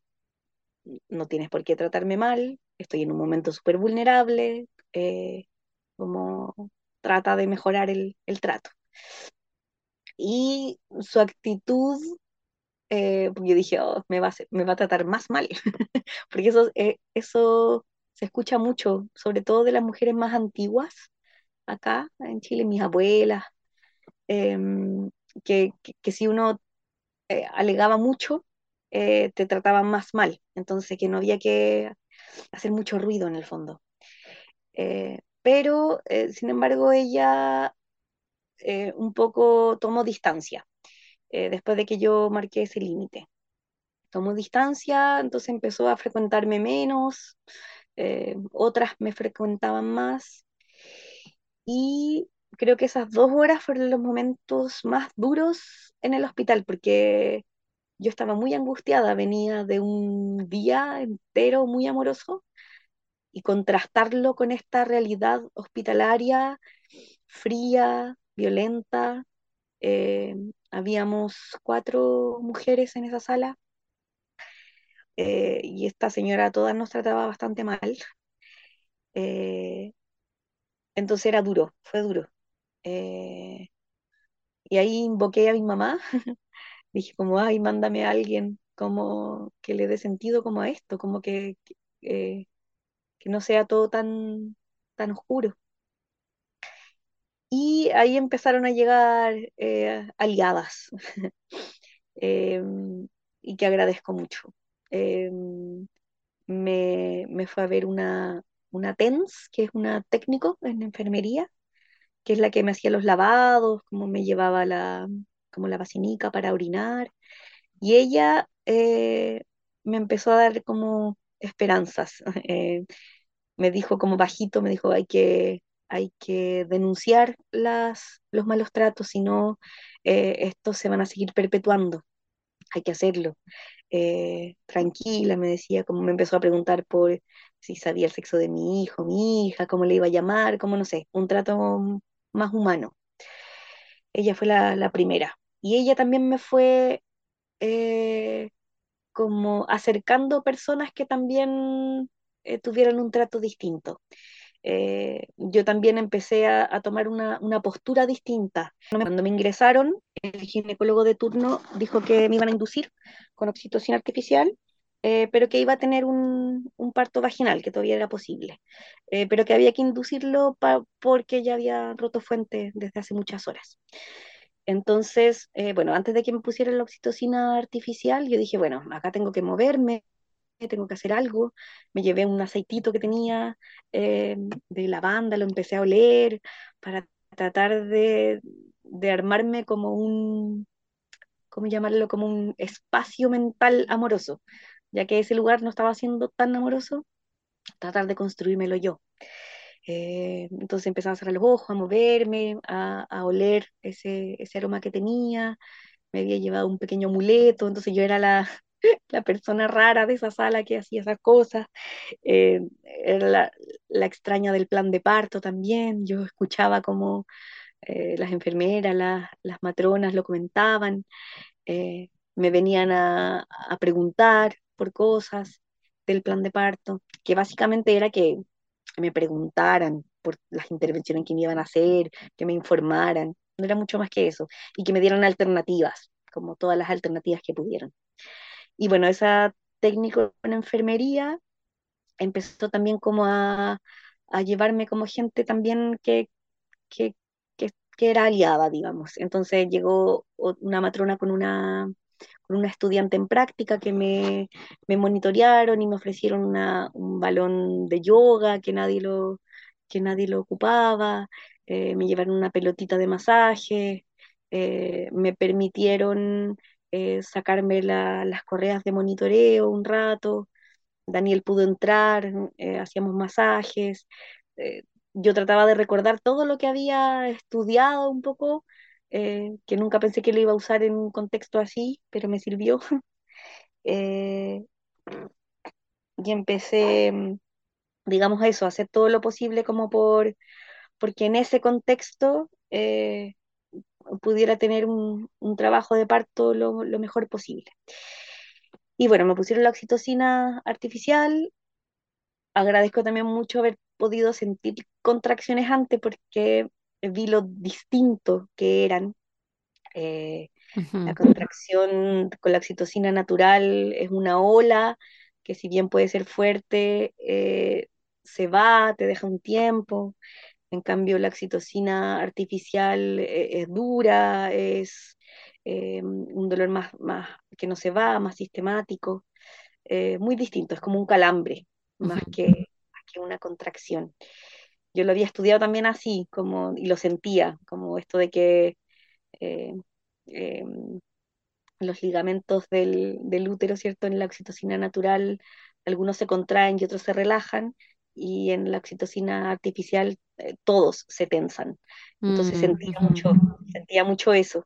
no tienes por qué tratarme mal, estoy en un momento súper vulnerable, eh, como trata de mejorar el, el trato. Y su actitud eh, yo dije, oh, me va a, me va a tratar más mal, porque eso, eh, eso se escucha mucho, sobre todo de las mujeres más antiguas acá en Chile, mis abuelas, em, que, que, que si uno eh, alegaba mucho, eh, te trataban más mal, entonces que no había que hacer mucho ruido en el fondo. Eh, pero, sin embargo, ella un poco tomó distancia después de que yo marqué ese límite. tomó distancia, entonces empezó a frecuentarme menos, otras me frecuentaban más y creo que esas dos horas fueron los momentos más duros en el hospital porque yo estaba muy angustiada, venía de un día entero muy amoroso y contrastarlo con esta realidad hospitalaria fría, violenta. eh, habíamos cuatro mujeres en esa sala eh, y esta señora todas nos trataba bastante mal. eh, entonces era duro, fue duro. Eh, y ahí invoqué a mi mamá, dije como, ay, mándame a alguien como que le dé sentido como a esto, como que, que, eh, que no sea todo tan, tan oscuro. Y ahí empezaron a llegar eh, aliadas, eh, y que agradezco mucho. Eh, me, me fue a ver una, una TENS, que es una técnico en enfermería, que es la que me hacía los lavados, como me llevaba la, como la vacinica para orinar. Y ella eh, me empezó a dar como esperanzas. Eh, me dijo como bajito, me dijo, hay que, hay que denunciar las, los malos tratos, si no, eh, estos se van a seguir perpetuando. Hay que hacerlo tranquila, me decía, como me empezó a preguntar por si sabía el sexo de mi hijo, mi hija, cómo le iba a llamar, como no sé, un trato más humano. Ella fue la, primera. Y ella también me fue eh, como acercando personas que también eh, tuvieran un trato distinto. Eh, yo también empecé a, a tomar una, una, postura distinta. Cuando me ingresaron, el ginecólogo de turno dijo que me iban a inducir con oxitocina artificial, eh, pero que iba a tener un, parto vaginal, que todavía era posible, eh, pero que había que inducirlo porque ya había roto fuente desde hace muchas horas. Entonces, eh, bueno, antes de que me pusieran la oxitocina artificial, yo dije, bueno, acá tengo que moverme, tengo que hacer algo. Me llevé un aceitito que tenía de lavanda, lo empecé a oler para tratar de, de armarme como un, ¿cómo llamarlo? Como un espacio mental amoroso, ya que ese lugar no estaba siendo tan amoroso, tratar de construírmelo yo. Eh, entonces empezaba a cerrar los ojos, a moverme, a, a oler ese, ese, aroma que tenía. Me había llevado un pequeño amuleto, entonces yo era la, la persona rara de esa sala que hacía esas cosas. Eh, era la, la, extraña del plan de parto también. Yo escuchaba como eh, las enfermeras, las, las matronas lo comentaban, me venían a, a preguntar por cosas del plan de parto, que básicamente era que me preguntaran por las intervenciones que me iban a hacer, que me informaran, no era mucho más que eso, y que me dieran alternativas, como todas las alternativas que pudieran. Y bueno, esa técnico en enfermería empezó también como a, a llevarme como gente también que, que, que, que era aliada, digamos. Entonces llegó una matrona con una con una estudiante en práctica que me, me monitorearon y me ofrecieron una, un balón de yoga que nadie lo, que nadie lo ocupaba, eh, me llevaron una pelotita de masaje, eh, me permitieron eh, sacarme la, las correas de monitoreo un rato, Daniel pudo entrar, eh, hacíamos masajes, yo trataba de recordar todo lo que había estudiado un poco, eh, que nunca pensé que lo iba a usar en un contexto así, pero me sirvió. Eh, y empecé, mm, digamos eso, a hacer todo lo posible como por, porque en ese contexto eh, pudiera tener un, un trabajo de parto lo, lo mejor posible. Y bueno, me pusieron la oxitocina artificial. Agradezco también mucho haber podido sentir contracciones antes porque vi lo distinto que eran. Eh, la contracción con la oxitocina natural es una ola que si bien puede ser fuerte, eh, se va, te deja un tiempo. En cambio, la oxitocina artificial eh, es dura, es eh, un dolor más, más que no se va, más sistemático, muy distinto, es como un calambre, más que, más que una contracción. Yo lo había estudiado también así, como, y lo sentía, como esto de que eh, eh, los ligamentos del, del útero, ¿cierto? En la oxitocina natural, algunos se contraen y otros se relajan, y en la oxitocina artificial eh, todos se tensan. Entonces mm, sentía mucho, sentía mucho eso.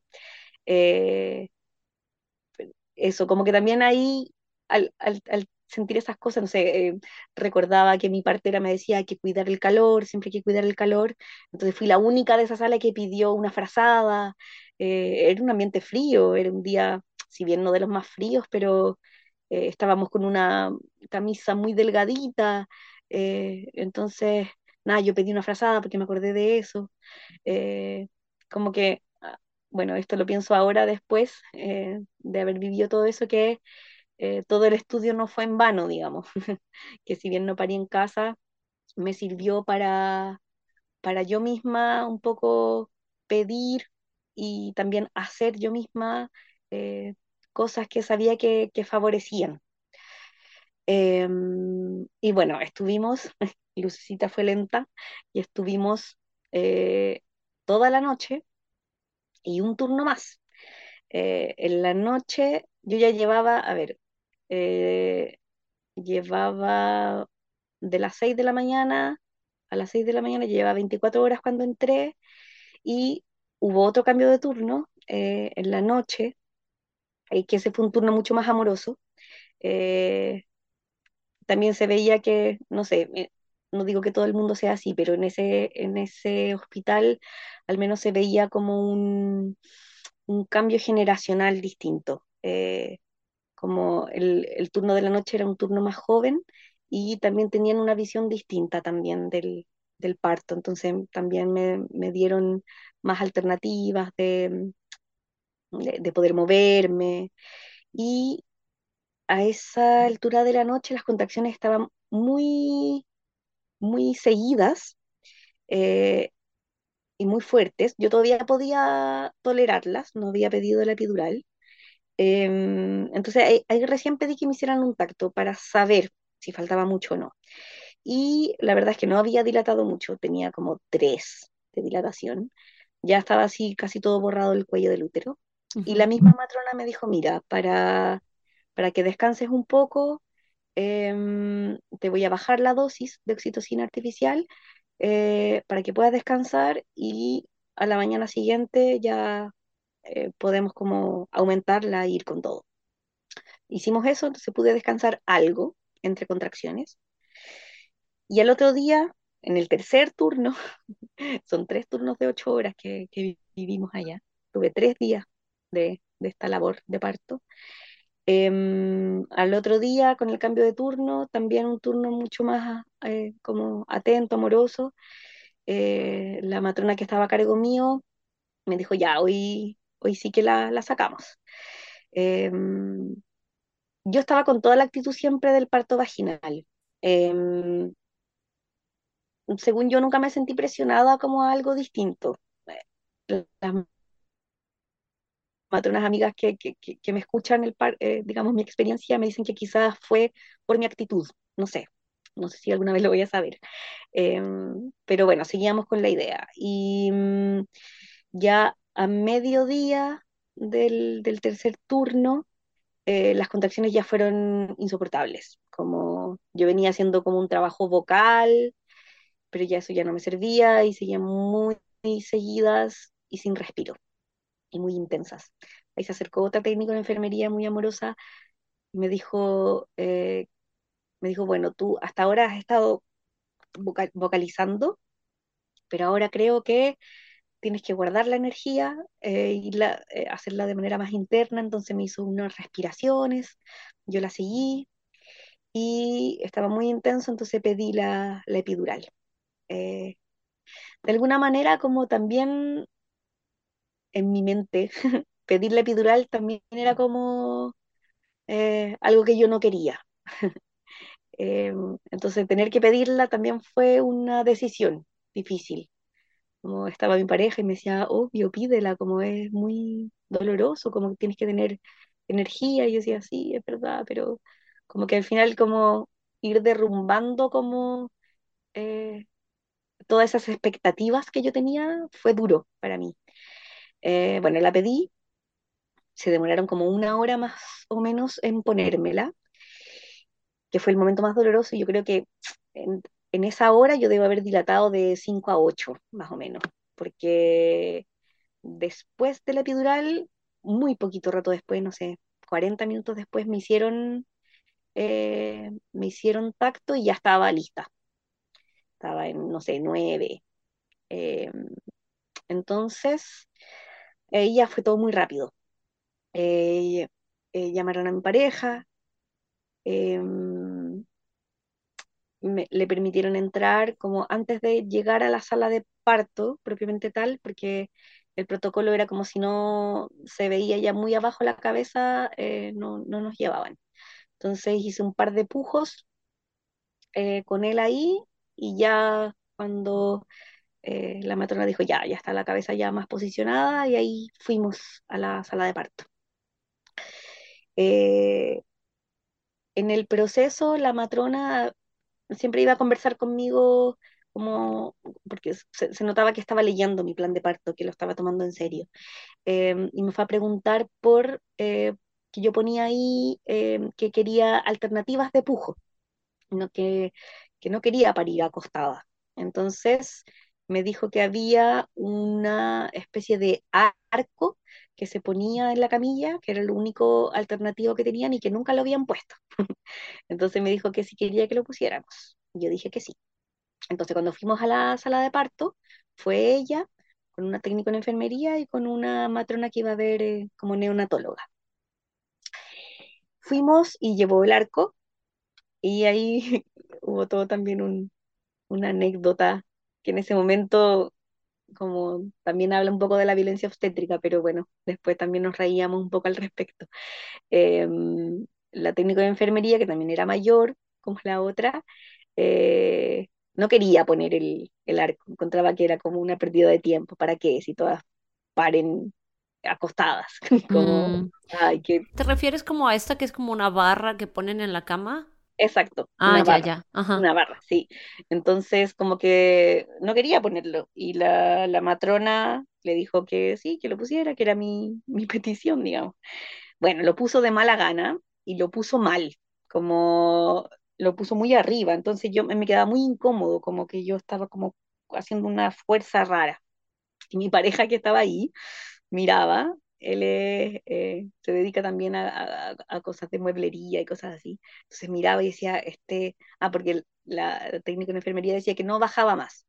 Eso, como que también ahí, al, al, al sentir esas cosas, no sé, eh, recordaba que mi partera me decía que cuidar el calor, siempre hay que cuidar el calor, entonces fui la única de esa sala que pidió una frazada, eh, era un ambiente frío, era un día, si bien no de los más fríos, pero eh, estábamos con una camisa muy delgadita, entonces, nada, yo pedí una frazada porque me acordé de eso, como que ah, bueno, esto lo pienso ahora después de haber vivido todo eso, que eh, todo el estudio no fue en vano, digamos, que si bien no parí en casa, me sirvió para, para yo misma un poco pedir y también hacer yo misma eh, cosas que sabía que, que favorecían. Eh, y bueno, estuvimos, Lucecita fue lenta, y estuvimos eh, toda la noche y un turno más. En la noche yo ya llevaba, a ver, eh, llevaba de las 6 de la mañana a las 6 de la mañana, llevaba 24 horas cuando entré y hubo otro cambio de turno eh, en la noche, eh, que ese fue un turno mucho más amoroso. Eh, también se veía que, no sé, no digo que todo el mundo sea así, pero en ese, en ese hospital al menos se veía como un, un cambio generacional distinto. Como el, el, turno de la noche era un turno más joven y también tenían una visión distinta también del, del parto, entonces también me, me, dieron más alternativas de, de, de poder moverme y a esa altura de la noche las contracciones estaban muy, muy seguidas eh, y muy fuertes. Yo todavía podía tolerarlas, no había pedido la epidural. Eh, entonces ahí, ahí, recién pedí que me hicieran un tacto para saber si faltaba mucho o no. Y la verdad es que no había dilatado mucho, tenía como tres de dilatación. Ya estaba así casi todo borrado el cuello del útero. Y la misma matrona me dijo, mira, para, para que descanses un poco, eh, te voy a bajar la dosis de oxitocina artificial eh, para que puedas descansar y a la mañana siguiente ya eh, podemos como aumentarla e ir con todo. Hicimos eso, entonces pude descansar algo entre contracciones. Y el otro día en el tercer turno, son tres turnos de ocho horas que, que vivimos allá, tuve tres días de, de esta labor de parto. Em, al otro día, con el cambio de turno, también un turno mucho más eh, como atento, amoroso. eh, la matrona que estaba a cargo mío me dijo, ya, hoy, hoy sí que la, la sacamos. Em, yo estaba con toda la actitud siempre del parto vaginal. Em, según yo, nunca me sentí presionada como algo distinto. Eh, Las matronas amigas que, que, que- me escuchan, el par- eh, digamos, mi experiencia, me dicen que quizás fue por mi actitud. No sé, no sé si alguna vez lo voy a saber. Em, pero bueno, seguíamos con la idea. Y mm, ya a mediodía del, del tercer turno, eh, las contracciones ya fueron insoportables. Como yo venía haciendo como un trabajo vocal, pero ya eso ya no me servía y seguían muy, muy seguidas y sin respiro y muy intensas. Ahí se acercó otra técnico de enfermería muy amorosa y me dijo, eh, me dijo, bueno, tú hasta ahora has estado vocal- vocalizando, pero ahora creo que tienes que guardar la energía eh, y la, eh, hacerla de manera más interna. Entonces me hizo unas respiraciones, yo la seguí y estaba muy intenso, entonces pedí la, la epidural. Eh, de alguna manera, como también en mi mente, pedir la epidural también era como eh, algo que yo no quería. Eh, entonces, tener que pedirla también fue una decisión difícil. Como estaba mi pareja y me decía, obvio, pídela, como es muy doloroso, como tienes que tener energía. Y yo decía, sí, es verdad, pero como que al final como ir derrumbando como eh, todas esas expectativas que yo tenía fue duro para mí. Eh, bueno, la pedí, se demoraron como una hora más o menos en ponérmela que fue el momento más doloroso, y yo creo que en esa hora yo debo haber dilatado de 5 a 8, más o menos, porque después de la epidural, muy poquito rato después, no sé, 40 minutos después, me hicieron, eh, me hicieron tacto y ya estaba lista. Estaba en, no sé, 9. Eh, entonces, eh, ya fue todo muy rápido. Eh, llamaron a mi pareja, me- le permitieron entrar como antes de llegar a la sala de parto propiamente tal, porque el protocolo era como si no se veía ya muy abajo la cabeza, eh, no, no nos llevaban. Entonces hice un par de pujos eh, con él ahí y ya cuando eh, la matrona dijo, ya, ya está la cabeza ya más posicionada y ahí fuimos a la sala de parto. Eh, en el proceso, la matrona siempre iba a conversar conmigo como, porque se, notaba que estaba leyendo mi plan de parto, que lo estaba tomando en serio. Eh, y me fue a preguntar por eh, que yo ponía ahí eh, que quería alternativas de pujo, no que, que no quería parir acostada. Entonces me dijo que había una especie de arco que se ponía en la camilla, que era el único alternativo que tenían y que nunca lo habían puesto. Entonces me dijo que si quería que lo pusiéramos. Yo dije que sí. Entonces cuando fuimos a la sala de parto, fue ella con una técnica en enfermería y con una matrona que iba a ver eh, como neonatóloga. Fuimos y llevó el arco y ahí hubo todo también un, una anécdota que en ese momento como también habla un poco de la violencia obstétrica, pero bueno, después también nos reíamos un poco al respecto. Eh, la técnica de enfermería, que también era mayor, como la otra, eh, no quería poner el, el arco, encontraba que era como una pérdida de tiempo, ¿para qué? Si todas paren acostadas, como, Mm, ay, que, ¿Te refieres como a esta que es como una barra que ponen en la cama? Exacto, Ah, una ya, barra, ya. Ajá. una barra, sí. Entonces, como que no quería ponerlo, y la, la matrona le dijo que sí, que lo pusiera, que era mi, mi petición, digamos. Bueno, lo puso de mala gana y lo puso mal, como lo puso muy arriba, entonces yo me quedaba muy incómodo, como que yo estaba como haciendo una fuerza rara. Y mi pareja que estaba ahí miraba él eh, se dedica también a, cosas de mueblería y cosas así. Entonces miraba y decía, este, ah, porque el- la técnica de enfermería decía que no bajaba más.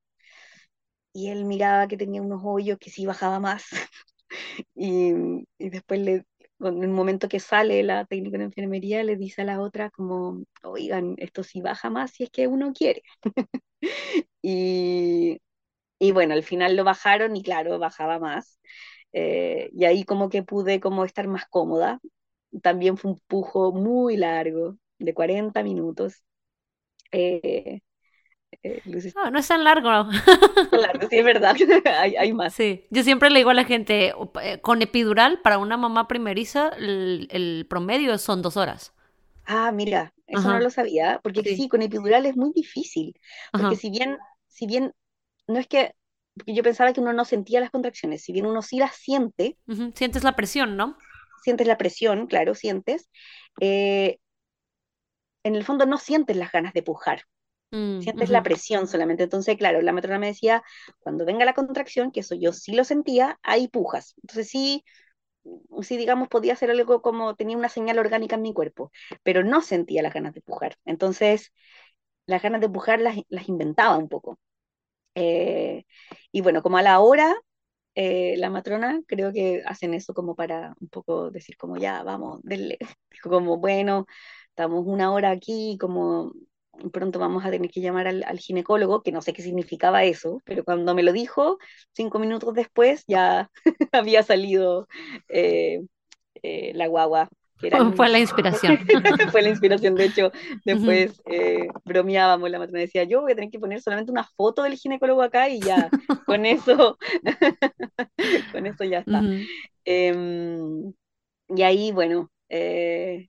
Y él miraba que tenía unos hoyos que sí bajaba más. Y, y después le, en el momento que sale la técnica de enfermería, le dice a la otra como, oigan, esto sí baja más si es que uno quiere. Y, y bueno, al final lo bajaron y claro, bajaba más. Eh, y ahí como que pude como estar más cómoda. También fue un pujo muy largo, de 40 minutos. Eh, eh, No, no es tan largo. largo, sí, es verdad, hay, hay más. Sí, yo siempre le digo a la gente, eh, con epidural, para una mamá primeriza, el, el promedio son dos horas. Ah, mira, eso no Ajá, lo sabía, porque sí, sí, con epidural es muy difícil, porque ajá. si bien, si bien, no es que, porque yo pensaba que uno no sentía las contracciones, si bien uno sí las siente, Sientes la presión, ¿no? sientes la presión, claro, sientes, eh, en el fondo no sientes las ganas de pujar, Mm, sientes la presión solamente. Entonces, claro, la matrona me decía, cuando venga la contracción, que eso yo sí lo sentía, ahí pujas. Entonces sí, sí, digamos, podía hacer algo como tenía una señal orgánica en mi cuerpo, pero no sentía las ganas de pujar. Entonces, las ganas de pujar las, las inventaba un poco. Eh, y bueno, como a la hora, eh, la matrona creo que hacen eso como para un poco decir como ya, vamos, denle. Como, bueno, estamos una hora aquí, como pronto vamos a tener que llamar al, ginecólogo, que no sé qué significaba eso, pero cuando me lo dijo, cinco minutos después ya había salido eh, la guagua, Fue la inspiración. Fue la inspiración, de hecho, después eh, bromeábamos, la matrona decía, yo voy a tener que poner solamente una foto del ginecólogo acá y ya, con eso, con eso ya está. Em, y ahí, bueno, eh,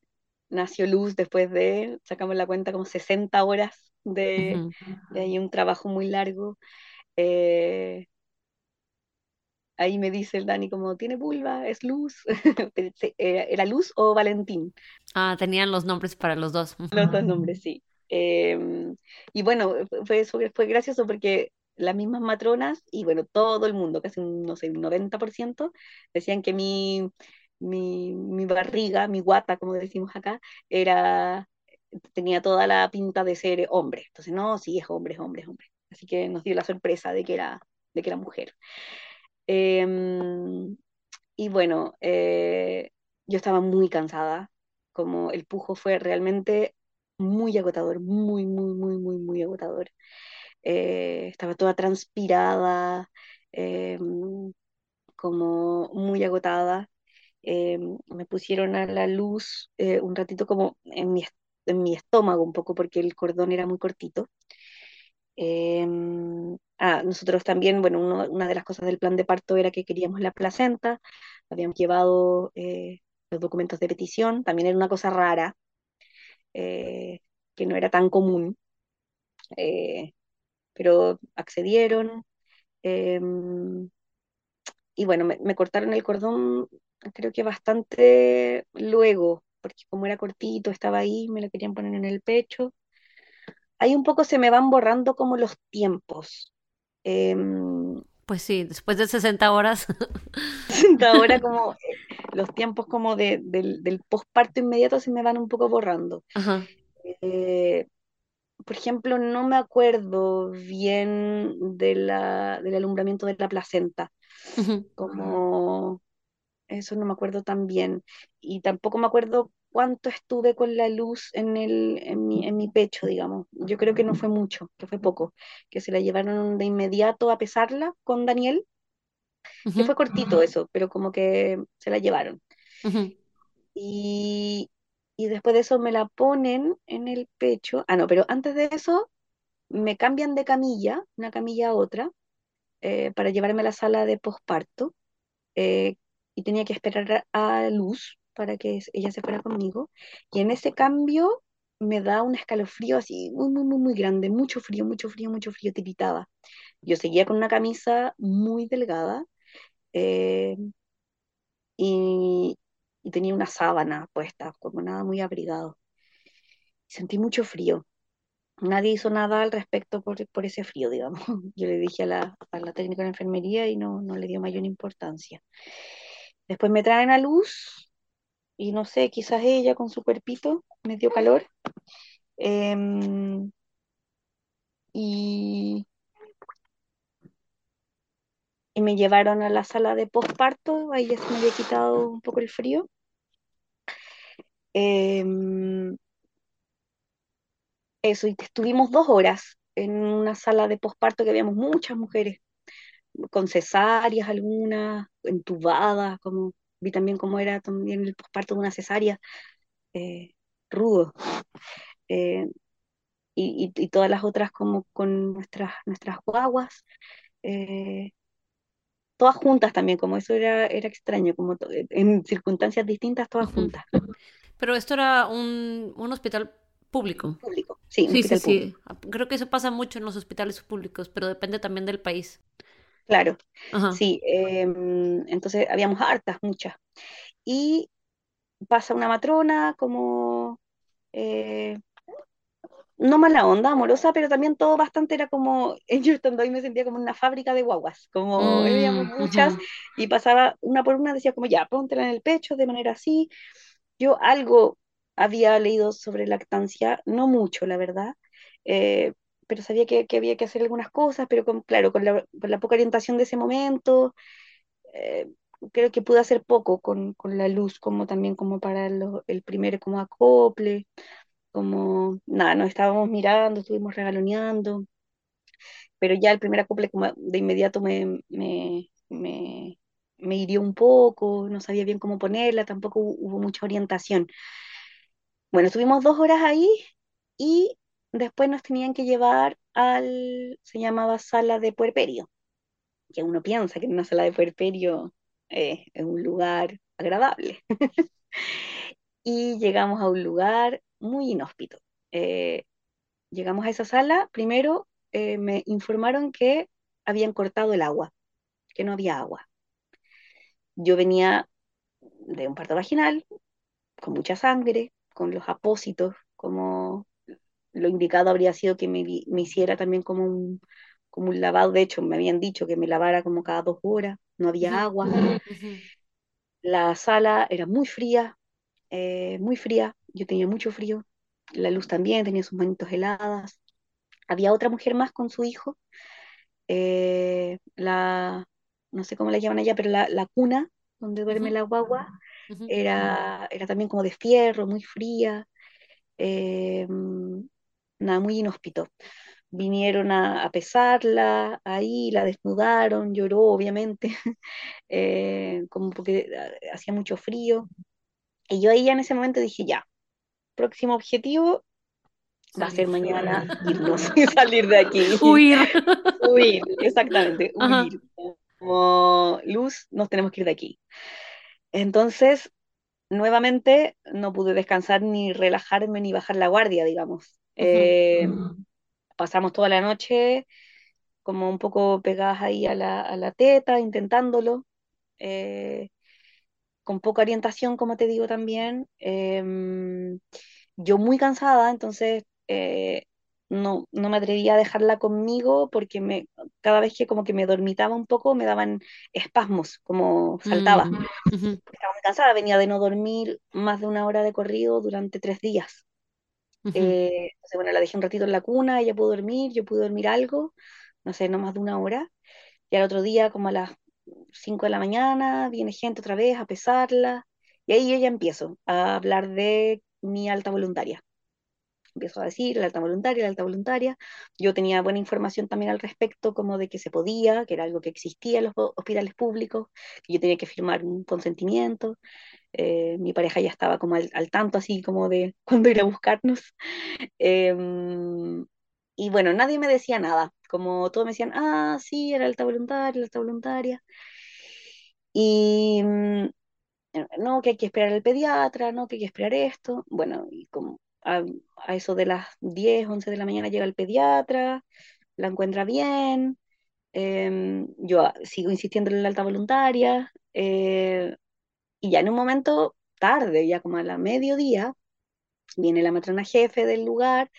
nació Luz después de, sacamos la cuenta, como 60 horas de, de ahí un trabajo muy largo. Eh, ahí me dice el Dani como, ¿tiene vulva? ¿Es Luz? ¿Era era Luz o Valentín? Ah, tenían los nombres para los dos. Los dos nombres, sí. Eh, y bueno, fue, fue, fue gracioso porque las mismas matronas y bueno, todo el mundo, casi un, no sé, un 90%, decían que mi, mi, mi barriga, mi guata, como decimos acá, era, tenía toda la pinta de ser hombre. Entonces, no, sí, es hombre, es hombre, es hombre. Así que nos dio la sorpresa de que era, de que era mujer. Em, y bueno, eh, yo estaba muy cansada, como el pujo fue realmente muy agotador, muy, muy, muy, muy, muy agotador. Eh, estaba toda transpirada, eh, como muy agotada. Eh, me pusieron a la luz eh, un ratito como en mi, en mi estómago un poco porque el cordón era muy cortito. Ah, nosotros también, bueno, una de las cosas del plan de parto era que queríamos la placenta, habíamos llevado eh, los documentos de petición, también era una cosa rara, eh, que no era tan común, eh, pero accedieron. eh, y bueno, me, me cortaron el cordón, creo que bastante luego, porque como era cortito, estaba ahí, me lo querían poner en el pecho. Ahí un poco se me van borrando como los tiempos. Em, Pues sí, después de 60 horas. ahora como eh, los tiempos como de, del, del posparto inmediato se me van un poco borrando. Ajá. Eh, por ejemplo, no me acuerdo bien de la, del alumbramiento de la placenta, como eso no me acuerdo tan bien. Y tampoco me acuerdo cuánto estuve con la luz en el, en mi, en mi pecho, digamos. Yo creo que no fue mucho, que fue poco, que se la llevaron de inmediato a pesarla con Daniel, que fue cortito eso, pero como que se la llevaron. y, y después de eso me la ponen en el pecho. Ah, no, pero antes de eso me cambian de camilla, una camilla a otra, eh, para llevarme a la sala de posparto. eh, y tenía que esperar a Luz para que ella se fuera conmigo. Y en ese cambio me da un escalofrío así muy, muy, muy, muy grande, mucho frío, mucho frío, mucho frío, tiritaba. Yo seguía con una camisa muy delgada eh, y, tenía una sábana puesta, como nada muy abrigado. Sentí mucho frío. Nadie hizo nada al respecto por, por ese frío, digamos. Yo le dije a la, a la técnica de enfermería y no, no le dio mayor importancia. Después me traen a luz y no sé, quizás ella con su cuerpito me dio calor. Em, y, y me llevaron a la sala de posparto, ahí ya se me había quitado un poco el frío. Em, eso, y estuvimos dos horas en una sala de posparto que habíamos muchas mujeres, con cesáreas algunas, entubadas, como vi también cómo era también el posparto de una cesárea, eh, rudo. Eh, y, y, y, todas las otras como con nuestras, nuestras guaguas, eh, todas juntas también, como eso era, era extraño, como en circunstancias distintas, todas juntas. Pero esto era un, un hospital público. Público, sí, un sí, hospital sí, público. sí. Creo que eso pasa mucho en los hospitales públicos, pero depende también del país. Claro, Ajá. sí. Eh, entonces habíamos hartas, muchas. Y pasa una matrona como, eh, no mala onda, amorosa, pero también todo bastante era como, yo estando ahí me sentía como una fábrica de guaguas, como Mm, habíamos muchas y pasaba una por una, decía como ya, póntela en el pecho de manera así. Yo algo había leído sobre lactancia, no mucho, la verdad, eh, pero sabía que, que, había que hacer algunas cosas, pero con, claro, con la, con la poca orientación de ese momento, eh, creo que pude hacer poco con, con, la luz, como también como para lo, el primer como acople, como nada, nos estábamos mirando, estuvimos regaloneando, pero ya el primer acople como de inmediato me, me, me, me hirió un poco, no sabía bien cómo ponerla, tampoco hubo mucha orientación. Bueno, estuvimos dos horas ahí y después nos tenían que llevar al, se llamaba sala de puerperio, que uno piensa que en una sala de puerperio eh, es un lugar agradable. y llegamos a un lugar muy inhóspito. Eh, llegamos a esa sala, primero eh, me informaron que habían cortado el agua, que no había agua. Yo venía de un parto vaginal, con mucha sangre, con los apósitos, como lo indicado habría sido que me, me hiciera también como un, como un lavado, de hecho me habían dicho que me lavara como cada dos horas, no había agua. La sala era muy fría, eh, muy fría, yo tenía mucho frío, la luz también tenía sus manitos heladas. Había otra mujer más con su hijo, eh, la, no sé cómo la llaman allá, pero la, la cuna donde duerme Ujú, la guagua era, era también como de fierro, muy fría, eh, nada, muy inhóspito. Vinieron a, a, pesarla, ahí la desnudaron, lloró obviamente, eh, como porque hacía mucho frío. Y yo ahí ya en ese momento dije, ya, próximo objetivo va a ser mañana irnos y salir de aquí. Huir. huir, exactamente, Ajá. huir. Como luz, nos tenemos que ir de aquí. Entonces, nuevamente, no pude descansar ni relajarme ni bajar la guardia, digamos. Eh, pasamos toda la noche como un poco pegadas ahí a la, a la teta, intentándolo. Eh, con poca orientación, como te digo también. Eh, yo muy cansada, entonces eh, no, no me atrevía a dejarla conmigo porque me, cada vez que como que me dormitaba un poco me daban espasmos, como saltaba. Mm. Estaba muy cansada, venía de no dormir más de una hora de corrido durante tres días. Eh, entonces, bueno, la dejé un ratito en la cuna, ella pudo dormir, yo pude dormir algo, no sé, no más de una hora. Y al otro día, como a las 5 de la mañana, viene gente otra vez a pesarla. Y ahí yo empiezo a hablar de mi alta voluntaria. Empiezo a decir la alta voluntaria, la alta voluntaria. Yo tenía buena información también al respecto, como de que se podía, que era algo que existía en los hospitales públicos, que yo tenía que firmar un consentimiento. Eh, mi pareja ya estaba como al, al, tanto, así como de cuándo ir a buscarnos. Eh, y bueno, nadie me decía nada, como todos me decían, ah, sí, era alta voluntaria, la alta voluntaria. Y no, que hay que esperar al pediatra, no, que hay que esperar esto. Bueno, y como a, eso de las 10, 11 de la mañana llega el pediatra, la encuentra bien, eh, yo sigo insistiendo en la alta voluntaria, eh, y ya en un momento tarde, ya como a la mediodía, viene la matrona jefe del lugar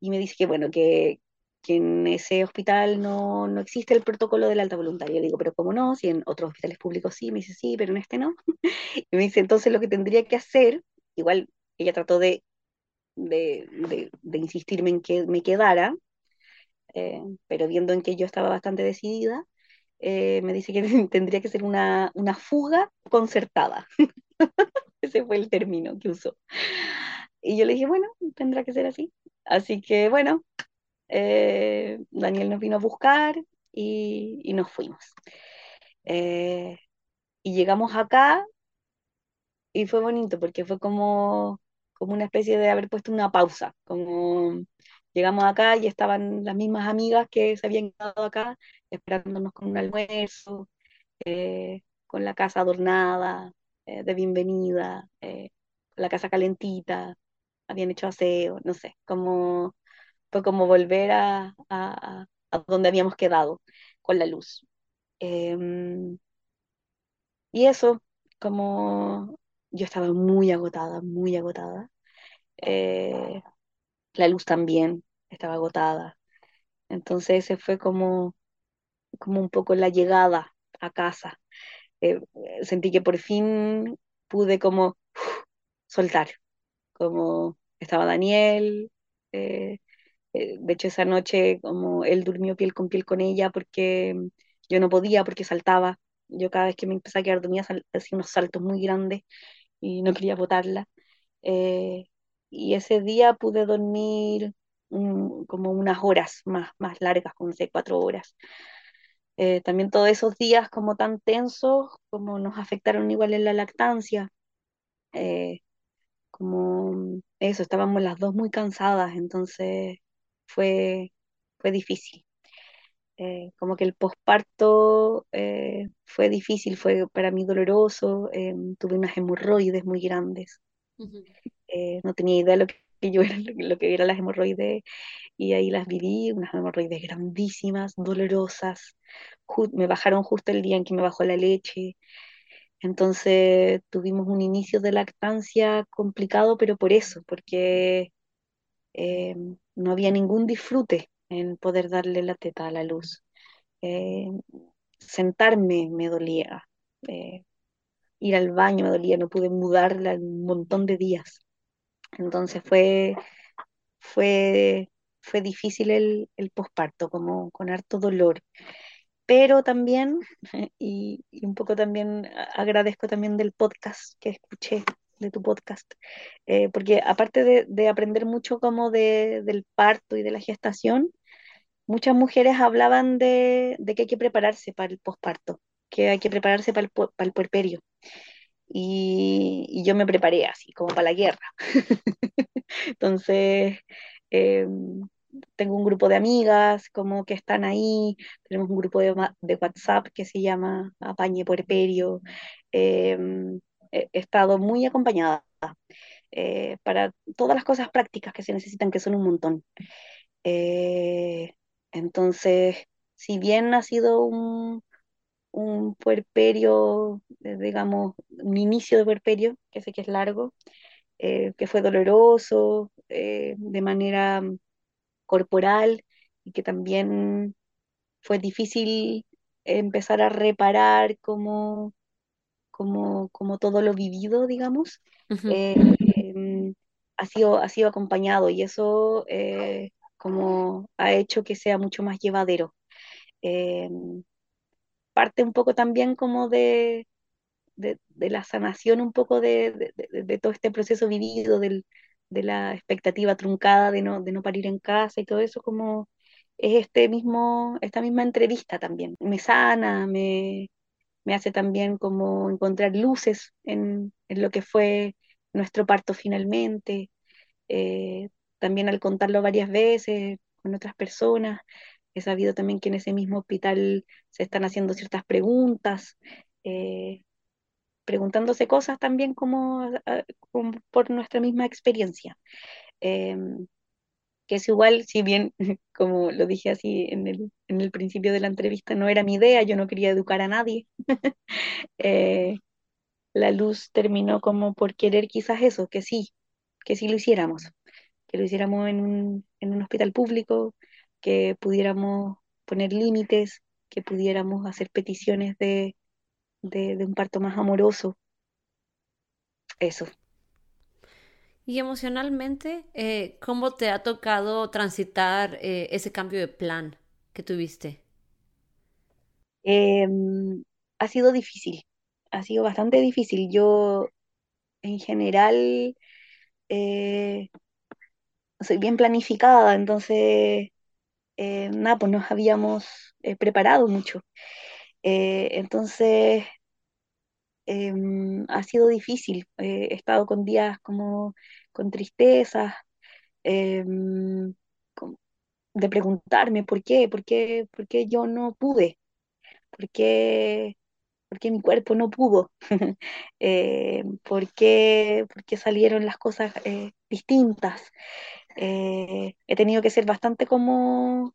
y me dice que, bueno, que, que en ese hospital no, no existe el protocolo del alta voluntaria. Yo digo, pero ¿cómo no? Si en otros hospitales públicos sí, me dice, sí, pero en este no. y me dice, entonces lo que tendría que hacer, igual ella trató de, de, de, insistirme en que me quedara, eh, pero viendo en que yo estaba bastante decidida, eh, me dice que tendría que ser una, una fuga concertada. Ese fue el término que usó. Y yo le dije, bueno, tendrá que ser así. Así que bueno, eh, Daniel nos vino a buscar y, nos fuimos. Y llegamos acá y fue bonito porque fue como, como una especie de haber puesto una pausa, como llegamos acá y estaban las mismas amigas que se habían quedado acá esperándonos con un almuerzo, eh, con la casa adornada, eh, de bienvenida, eh, la casa calentita, habían hecho aseo, no sé, como, fue como volver a, a, a donde habíamos quedado con la luz. Em, y eso, como yo estaba muy agotada, muy agotada. Eh, la luz también estaba agotada. Entonces ese fue como, como un poco la llegada a casa. Eh, sentí que por fin pude como soltar, como estaba Daniel. eh, de hecho, esa noche como él durmió piel con piel con ella porque yo no podía, porque saltaba. Yo cada vez que me empezaba a quedar dormida hacía unos saltos muy grandes y no quería botarla. Eh, y ese día pude dormir mm, como unas horas más, más largas, como no sé, cuatro horas. Eh, también todos esos días como tan tensos, como nos afectaron igual en la lactancia, eh, como eso, estábamos las dos muy cansadas, entonces fue, fue difícil. Eh, como que el posparto eh, fue difícil, fue para mí doloroso, eh, tuve unas hemorroides muy grandes, no tenía idea de lo que yo era, lo que eran las hemorroides y ahí las viví, unas hemorroides grandísimas, dolorosas, me bajaron justo el día en que me bajó la leche, entonces tuvimos un inicio de lactancia complicado, pero por eso, porque no había ningún disfrute en poder darle la teta a la luz. Eh, sentarme me dolía, eh, ir al baño me dolía, no pude mudarla un montón de días. Entonces fue, fue, fue difícil el, el posparto, como con harto dolor. Pero también, y, un poco también agradezco también del podcast que escuché, de tu podcast, eh, porque aparte de, de aprender mucho como de, del parto y de la gestación, muchas mujeres hablaban de, de que hay que prepararse para el posparto, que hay que prepararse para el, para el puerperio. Y, y yo me preparé así, como para la guerra. Entonces, eh, tengo un grupo de amigas como que están ahí, tenemos un grupo de, de WhatsApp que se llama Apañe Puerperio. Eh, he estado muy acompañada eh, para todas las cosas prácticas que se necesitan, que son un montón. Entonces, si bien ha sido un, un puerperio, eh, digamos, un inicio de puerperio, que sé que es largo, eh, que fue doloroso eh, de manera corporal y que también fue difícil empezar a reparar como, como, como todo lo vivido, digamos, eh, ha sido, ha sido acompañado y eso eh, como ha hecho que sea mucho más llevadero. Em, parte un poco también como de, de, de la sanación un poco de- de todo este proceso vivido, del, de la expectativa truncada de no, de no parir en casa y todo eso, como es este mismo, esta misma entrevista también. Me sana, me, me hace también como encontrar luces en, en lo que fue nuestro parto finalmente. Eh, también al contarlo varias veces con otras personas, he sabido también que en ese mismo hospital se están haciendo ciertas preguntas. eh, preguntándose cosas también como, ah, como por nuestra misma experiencia. Eh, que es igual, si bien, como lo dije así en el, en el principio de la entrevista, no era mi idea, yo no quería educar a nadie, eh, la luz terminó como por querer quizás eso, que sí, que sí lo hiciéramos, que lo hiciéramos en un, en un hospital público, que pudiéramos poner límites, que pudiéramos hacer peticiones de, de, de un parto más amoroso. Eso. Y emocionalmente, eh, ¿cómo te ha tocado transitar eh, ese cambio de plan que tuviste? Em, ha sido difícil, ha sido bastante difícil. Yo, en general, eh, soy bien planificada, entonces, eh, nada, pues nos habíamos eh, preparado mucho. Eh, entonces, em, ha sido difícil. Eh, he estado con días como con tristezas, em, con- de preguntarme por qué, por qué, por qué yo no pude, por qué, por qué mi cuerpo no pudo, eh, por qué, por qué salieron las cosas distintas. Eh, he tenido que ser bastante como,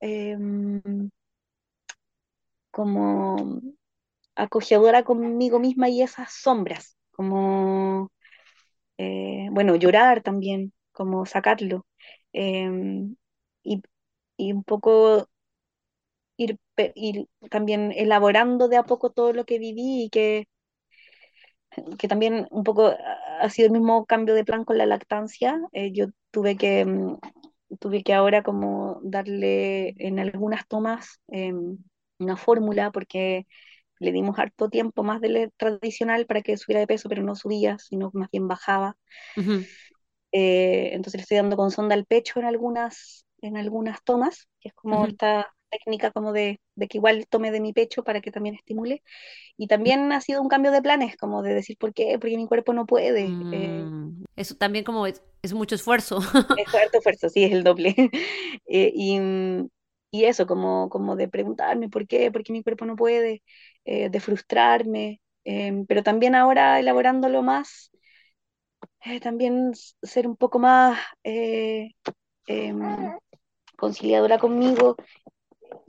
em, como acogedora conmigo misma y esas sombras, como, eh, bueno, llorar también, como sacarlo, em, y, y un poco ir, ir también elaborando de a poco todo lo que viví y que, que también un poco ha sido el mismo cambio de plan con la lactancia. Eh, yo tuve que, mm, tuve que ahora como darle en algunas tomas em, una fórmula porque le dimos harto tiempo más del tradicional para que subiera de peso, pero no subía, sino más bien bajaba. Eh, entonces le estoy dando con sonda al pecho en algunas, en algunas tomas, que es como ujú, esta técnica como de, de que igual tome de mi pecho para que también estimule. Y también ha sido un cambio de planes, como de decir, ¿por qué? Porque mi cuerpo no puede. Eh, Mm, eso también como es, es mucho esfuerzo. es harto esfuerzo, sí, es el doble. Eh, y, mm, y eso, como, como de preguntarme por qué, por qué mi cuerpo no puede, eh, de frustrarme, em, pero también ahora elaborándolo más, eh, también ser un poco más eh, em, conciliadora conmigo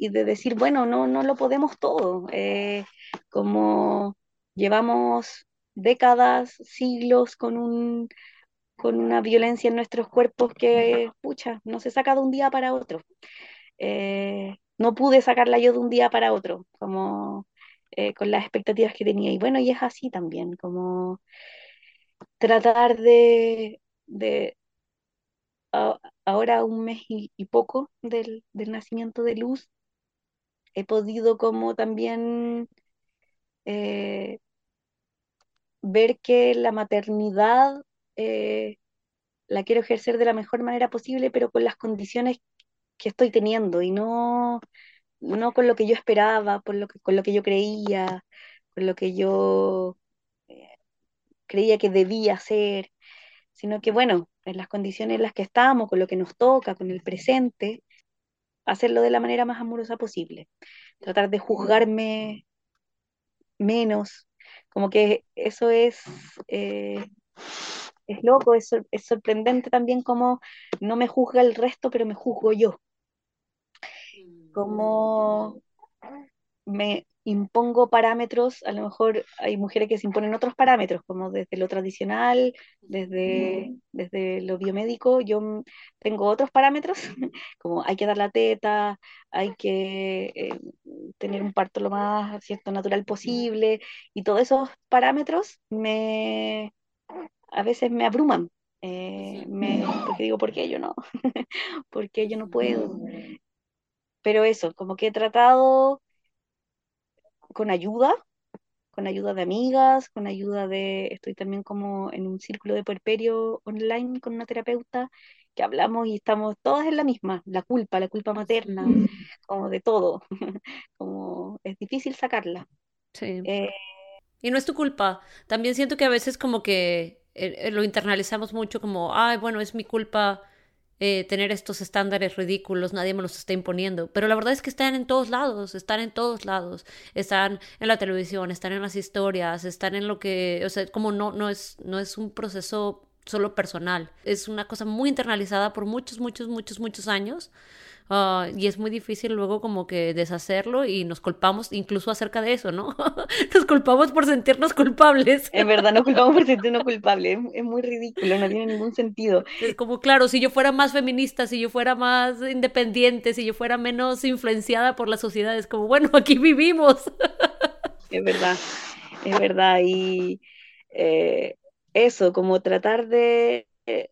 y de decir, bueno, no, no lo podemos todo, eh, como llevamos décadas, siglos con un, con una violencia en nuestros cuerpos que, pucha, no se saca de un día para otro. Eh, no pude sacarla yo de un día para otro, como eh, con las expectativas que tenía. Y bueno, y es así también, como tratar de, de ahora un mes y, y poco del, del nacimiento de Luz, he podido como también eh, ver que la maternidad eh, la quiero ejercer de la mejor manera posible, pero con las condiciones que estoy teniendo y no, no con lo que yo esperaba, por lo que, con lo que yo creía, con lo que yo eh, creía que debía hacer, sino que bueno, en las condiciones en las que estamos, con lo que nos toca, con el presente, hacerlo de la manera más amorosa posible, tratar de juzgarme menos, como que eso es, eh, es loco, es, sor- es sorprendente también como no me juzga el resto, pero me juzgo yo, como me impongo parámetros, a lo mejor hay mujeres que se imponen otros parámetros, como desde lo tradicional, desde, desde lo biomédico, yo tengo otros parámetros, como hay que dar la teta, hay que eh, tener un parto lo más cierto natural posible, y todos esos parámetros me a veces me abruman. eh, me, porque digo, ¿por qué yo no? ¿Por qué yo no puedo? Pero eso, como que he tratado con ayuda, con ayuda de amigas, con ayuda de, estoy también como en un círculo de puerperio online con una terapeuta que hablamos y estamos todas en la misma, la culpa, la culpa materna, como de todo, como es difícil sacarla. Sí. Eh, Y no es tu culpa. También siento que a veces como que eh, eh, lo internalizamos mucho como, ay, bueno, es mi culpa eh, tener estos estándares ridículos, nadie me los está imponiendo. Pero la verdad es que están en todos lados, están en todos lados. Están en la televisión, están en las historias, están en lo que, o sea, como no, no es, no es un proceso solo personal. Es una cosa muy internalizada por muchos, muchos, muchos, muchos años. Ah, y es muy difícil luego como que deshacerlo y nos culpamos incluso acerca de eso, ¿no? nos culpamos por sentirnos culpables. Es verdad, nos culpamos por sentirnos culpables. Es, muy ridículo, no tiene ningún sentido. Es como, claro, si yo fuera más feminista, si yo fuera más independiente, si yo fuera menos influenciada por la sociedad, es como, bueno, aquí vivimos. es verdad, es verdad. Y eh, eso, como tratar de, eh,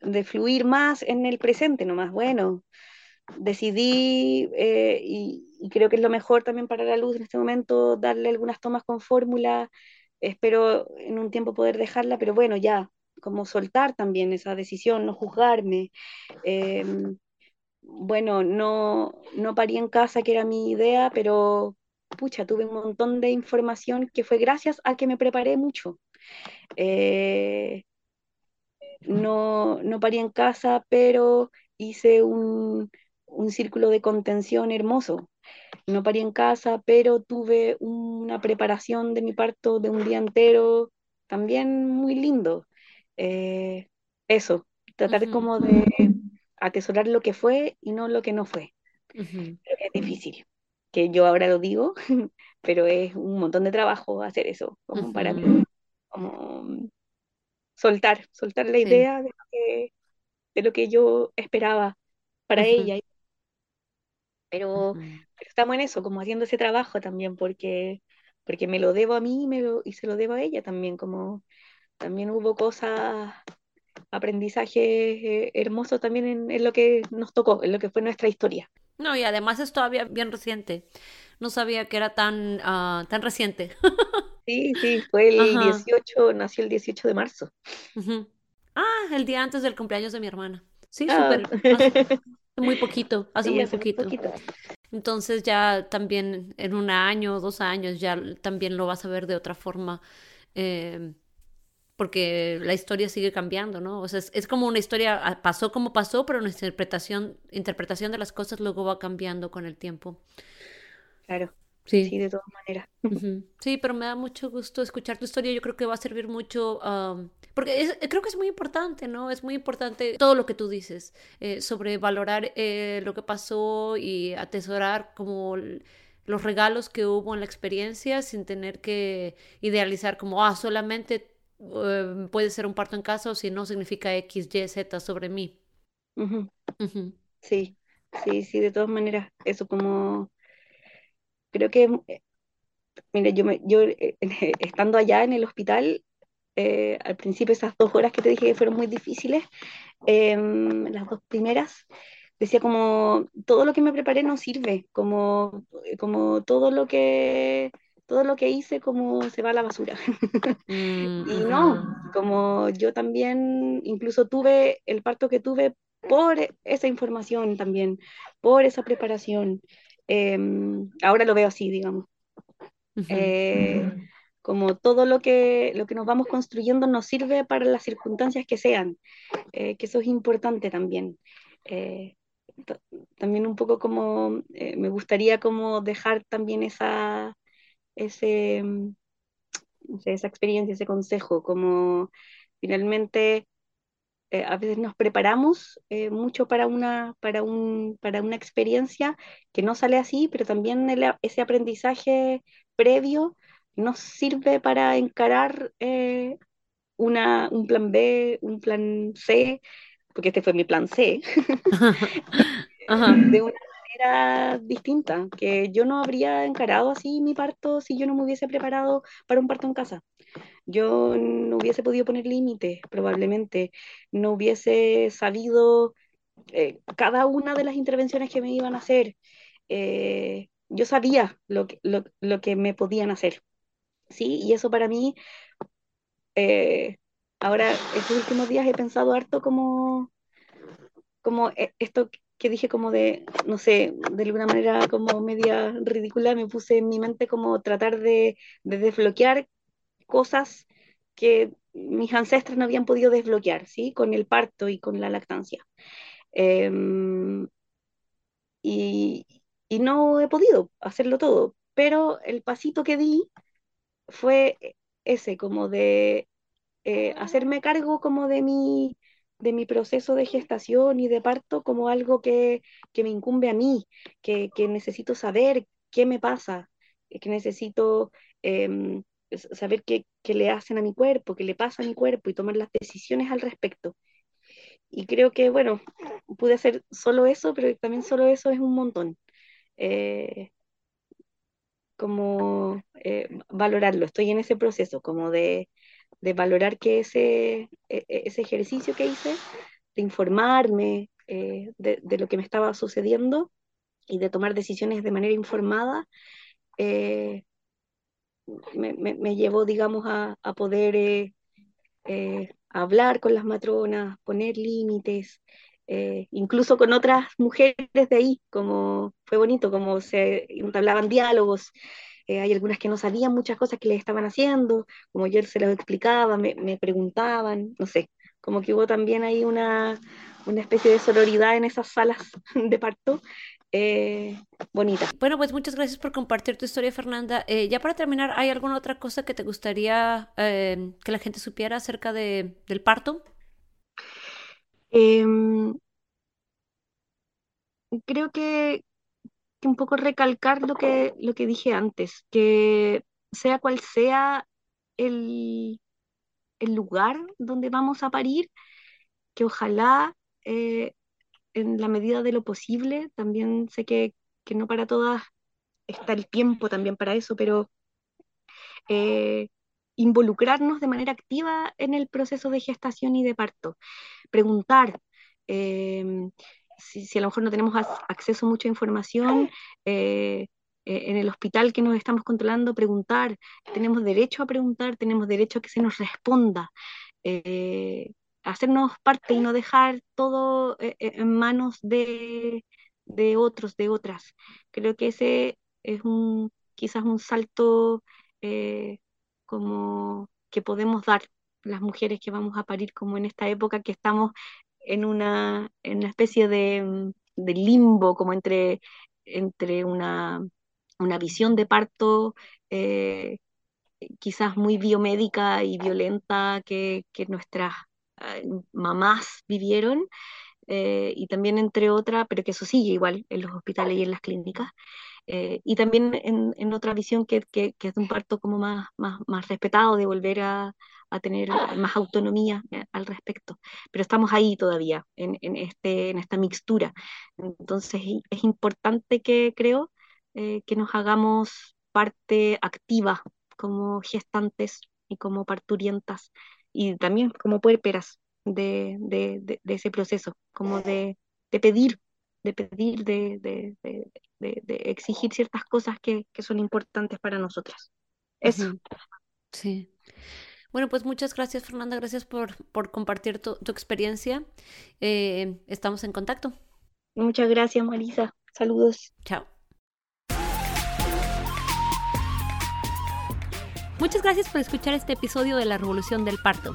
de fluir más en el presente nomás. Bueno, decidí, eh, y, creo que es lo mejor también para la luz en este momento, darle algunas tomas con fórmula. Espero en un tiempo poder dejarla, pero bueno, ya, como soltar también esa decisión, no juzgarme. Em, bueno, no, no parí en casa, que era mi idea, pero pucha, tuve un montón de información que fue gracias a que me preparé mucho. Eh, no, no parí en casa, pero hice un, un círculo de contención hermoso. No parí en casa, pero tuve una preparación de mi parto de un día entero también muy lindo. Eh, eso, tratar como de atesorar lo que fue y no lo que no fue. es difícil, que yo ahora lo digo, pero es un montón de trabajo hacer eso, como para como soltar, soltar la idea de, lo que, de lo que yo esperaba para ella pero, estamos en eso, como haciendo ese trabajo también, porque, porque me lo debo a mí y, me lo, y se lo debo a ella también, como también hubo cosas, aprendizaje eh, hermoso también en, lo que nos tocó, en lo que fue nuestra historia. No, y además es todavía bien reciente. No sabía que era tan, uh, tan reciente. sí, sí, fue el 18, nació el 18 de marzo. Ah, el día antes del cumpleaños de mi hermana. Sí, ah. súper. Muy poquito, hace muy poquito. Entonces ya también en un año, dos años, ya también lo vas a ver de otra forma. Eh, porque la historia sigue cambiando, ¿no? O sea, es, como una historia, ah, pasó como pasó, pero nuestra interpretación, interpretación de las cosas luego va cambiando con el tiempo. Claro. Sí. sí, de todas maneras. Sí, pero me da mucho gusto escuchar tu historia. Yo creo que va a servir mucho porque creo que es muy importante, ¿no? Es muy importante todo lo que tú dices eh, sobre valorar eh, lo que pasó y atesorar como los regalos que hubo en la experiencia sin tener que idealizar como, ah, solamente eh, puede ser un parto en casa o si no significa X, Y, Z sobre mí. Sí, sí, sí, de todas maneras, eso como, creo que, mira, yo, me, yo estando allá en el hospital, eh, al principio esas dos horas que te dije que fueron muy difíciles, em, las dos primeras, decía como todo lo que me preparé no sirve, como, como todo lo que todo lo que hice como se va a la basura. Mm, y no, como yo también incluso tuve el parto que tuve por esa información también, por esa preparación. Em, ahora lo veo así, digamos. Como todo lo que, lo que nos vamos construyendo nos sirve para las circunstancias que sean, eh, que eso es importante también. Eh, también un poco como, eh, me gustaría como dejar también esa, ese, mm, esa experiencia, ese consejo, como finalmente a veces nos preparamos mucho para una, para, un, para una experiencia que no sale así, pero también ese aprendizaje previo nos sirve para encarar eh, una, un plan B, un plan C, porque este fue mi plan C, de una manera distinta, que yo no habría encarado así mi parto si yo no me hubiese preparado para un parto en casa. Yo no hubiese podido poner límites, probablemente, no hubiese sabido eh, cada una de las intervenciones que me iban a hacer. Eh, yo sabía lo lo que me podían hacer. ¿sí? Y eso para mí, eh, ahora, estos últimos días he pensado harto como, como esto que dije como de, no sé, de alguna manera como media ridícula, me puse en mi mente como tratar de, desbloquear cosas que mis ancestros no habían podido desbloquear, ¿sí? Con el parto y con la lactancia. Em, y, y no he podido hacerlo todo, pero el pasito que di fue ese, como de eh, hacerme cargo como de mi, de mi proceso de gestación y de parto como algo que, que me incumbe a mí, que, que, necesito saber qué me pasa, que necesito eh, saber qué, qué, le hacen a mi cuerpo, qué le pasa a mi cuerpo y tomar las decisiones al respecto. Y creo que, bueno, pude hacer solo eso, pero también solo eso es un montón. Eh, como eh, valorarlo, estoy en ese proceso, como de, de valorar que ese, e, e, ese ejercicio que hice, de informarme eh, de, de, lo que me estaba sucediendo y de tomar decisiones de manera informada, eh, me, me, me, llevó, digamos, a, a poder eh, hablar con las matronas, poner límites, incluso con otras mujeres de ahí, como fue bonito, como se entablaban diálogos. Eh, hay algunas que no sabían muchas cosas que les estaban haciendo, como yo se los explicaba, me, me preguntaban, no sé, como que hubo también ahí una, una especie de sororidad en esas salas de parto eh, bonita. Bueno, pues muchas gracias por compartir tu historia, Fernanda. Eh, ya para terminar, ¿hay alguna otra cosa que te gustaría eh, que la gente supiera acerca de, del parto? Eh, creo que, que, un poco recalcar lo que, lo que dije antes, que sea cual sea el, el lugar donde vamos a parir, que ojalá eh, en la medida de lo posible, también sé que, que, no para todas está el tiempo también para eso, pero eh, involucrarnos de manera activa en el proceso de gestación y de parto, preguntar. Eh, si, si, a lo mejor no tenemos acceso a mucha información, eh, en el hospital que nos estamos controlando, preguntar, tenemos derecho a preguntar, tenemos derecho a que se nos responda. Eh, hacernos parte y no dejar todo eh, eh, en manos de, de, otros, de otras. Creo que ese es un quizás un salto eh, como que podemos dar las mujeres que vamos a parir como en esta época que estamos en una, en una especie de, de limbo, como entre, entre una, una visión de parto eh, quizás muy biomédica y violenta que, que nuestras mamás vivieron, eh, y también entre otras, pero que eso sigue igual en los hospitales y en las clínicas, eh, y también en, en, otra visión que, que, que, es de un parto como más, más, más respetado, de volver a, a tener más autonomía eh, al respecto. Pero estamos ahí todavía, en, en, este, en esta mixtura. Entonces es importante que creo eh, que nos hagamos parte activa como gestantes y como parturientas y también como puérperas de, de, de, de ese proceso, como de, pedir, de pedir, de, exigir ciertas cosas que, que, son importantes para nosotras. Eso. Sí. Bueno, pues muchas gracias Fernanda, gracias por, por compartir tu, tu experiencia. Eh, estamos en contacto. Muchas gracias Marisa. Saludos. Chao. Muchas gracias por escuchar este episodio de La Revolución del Parto.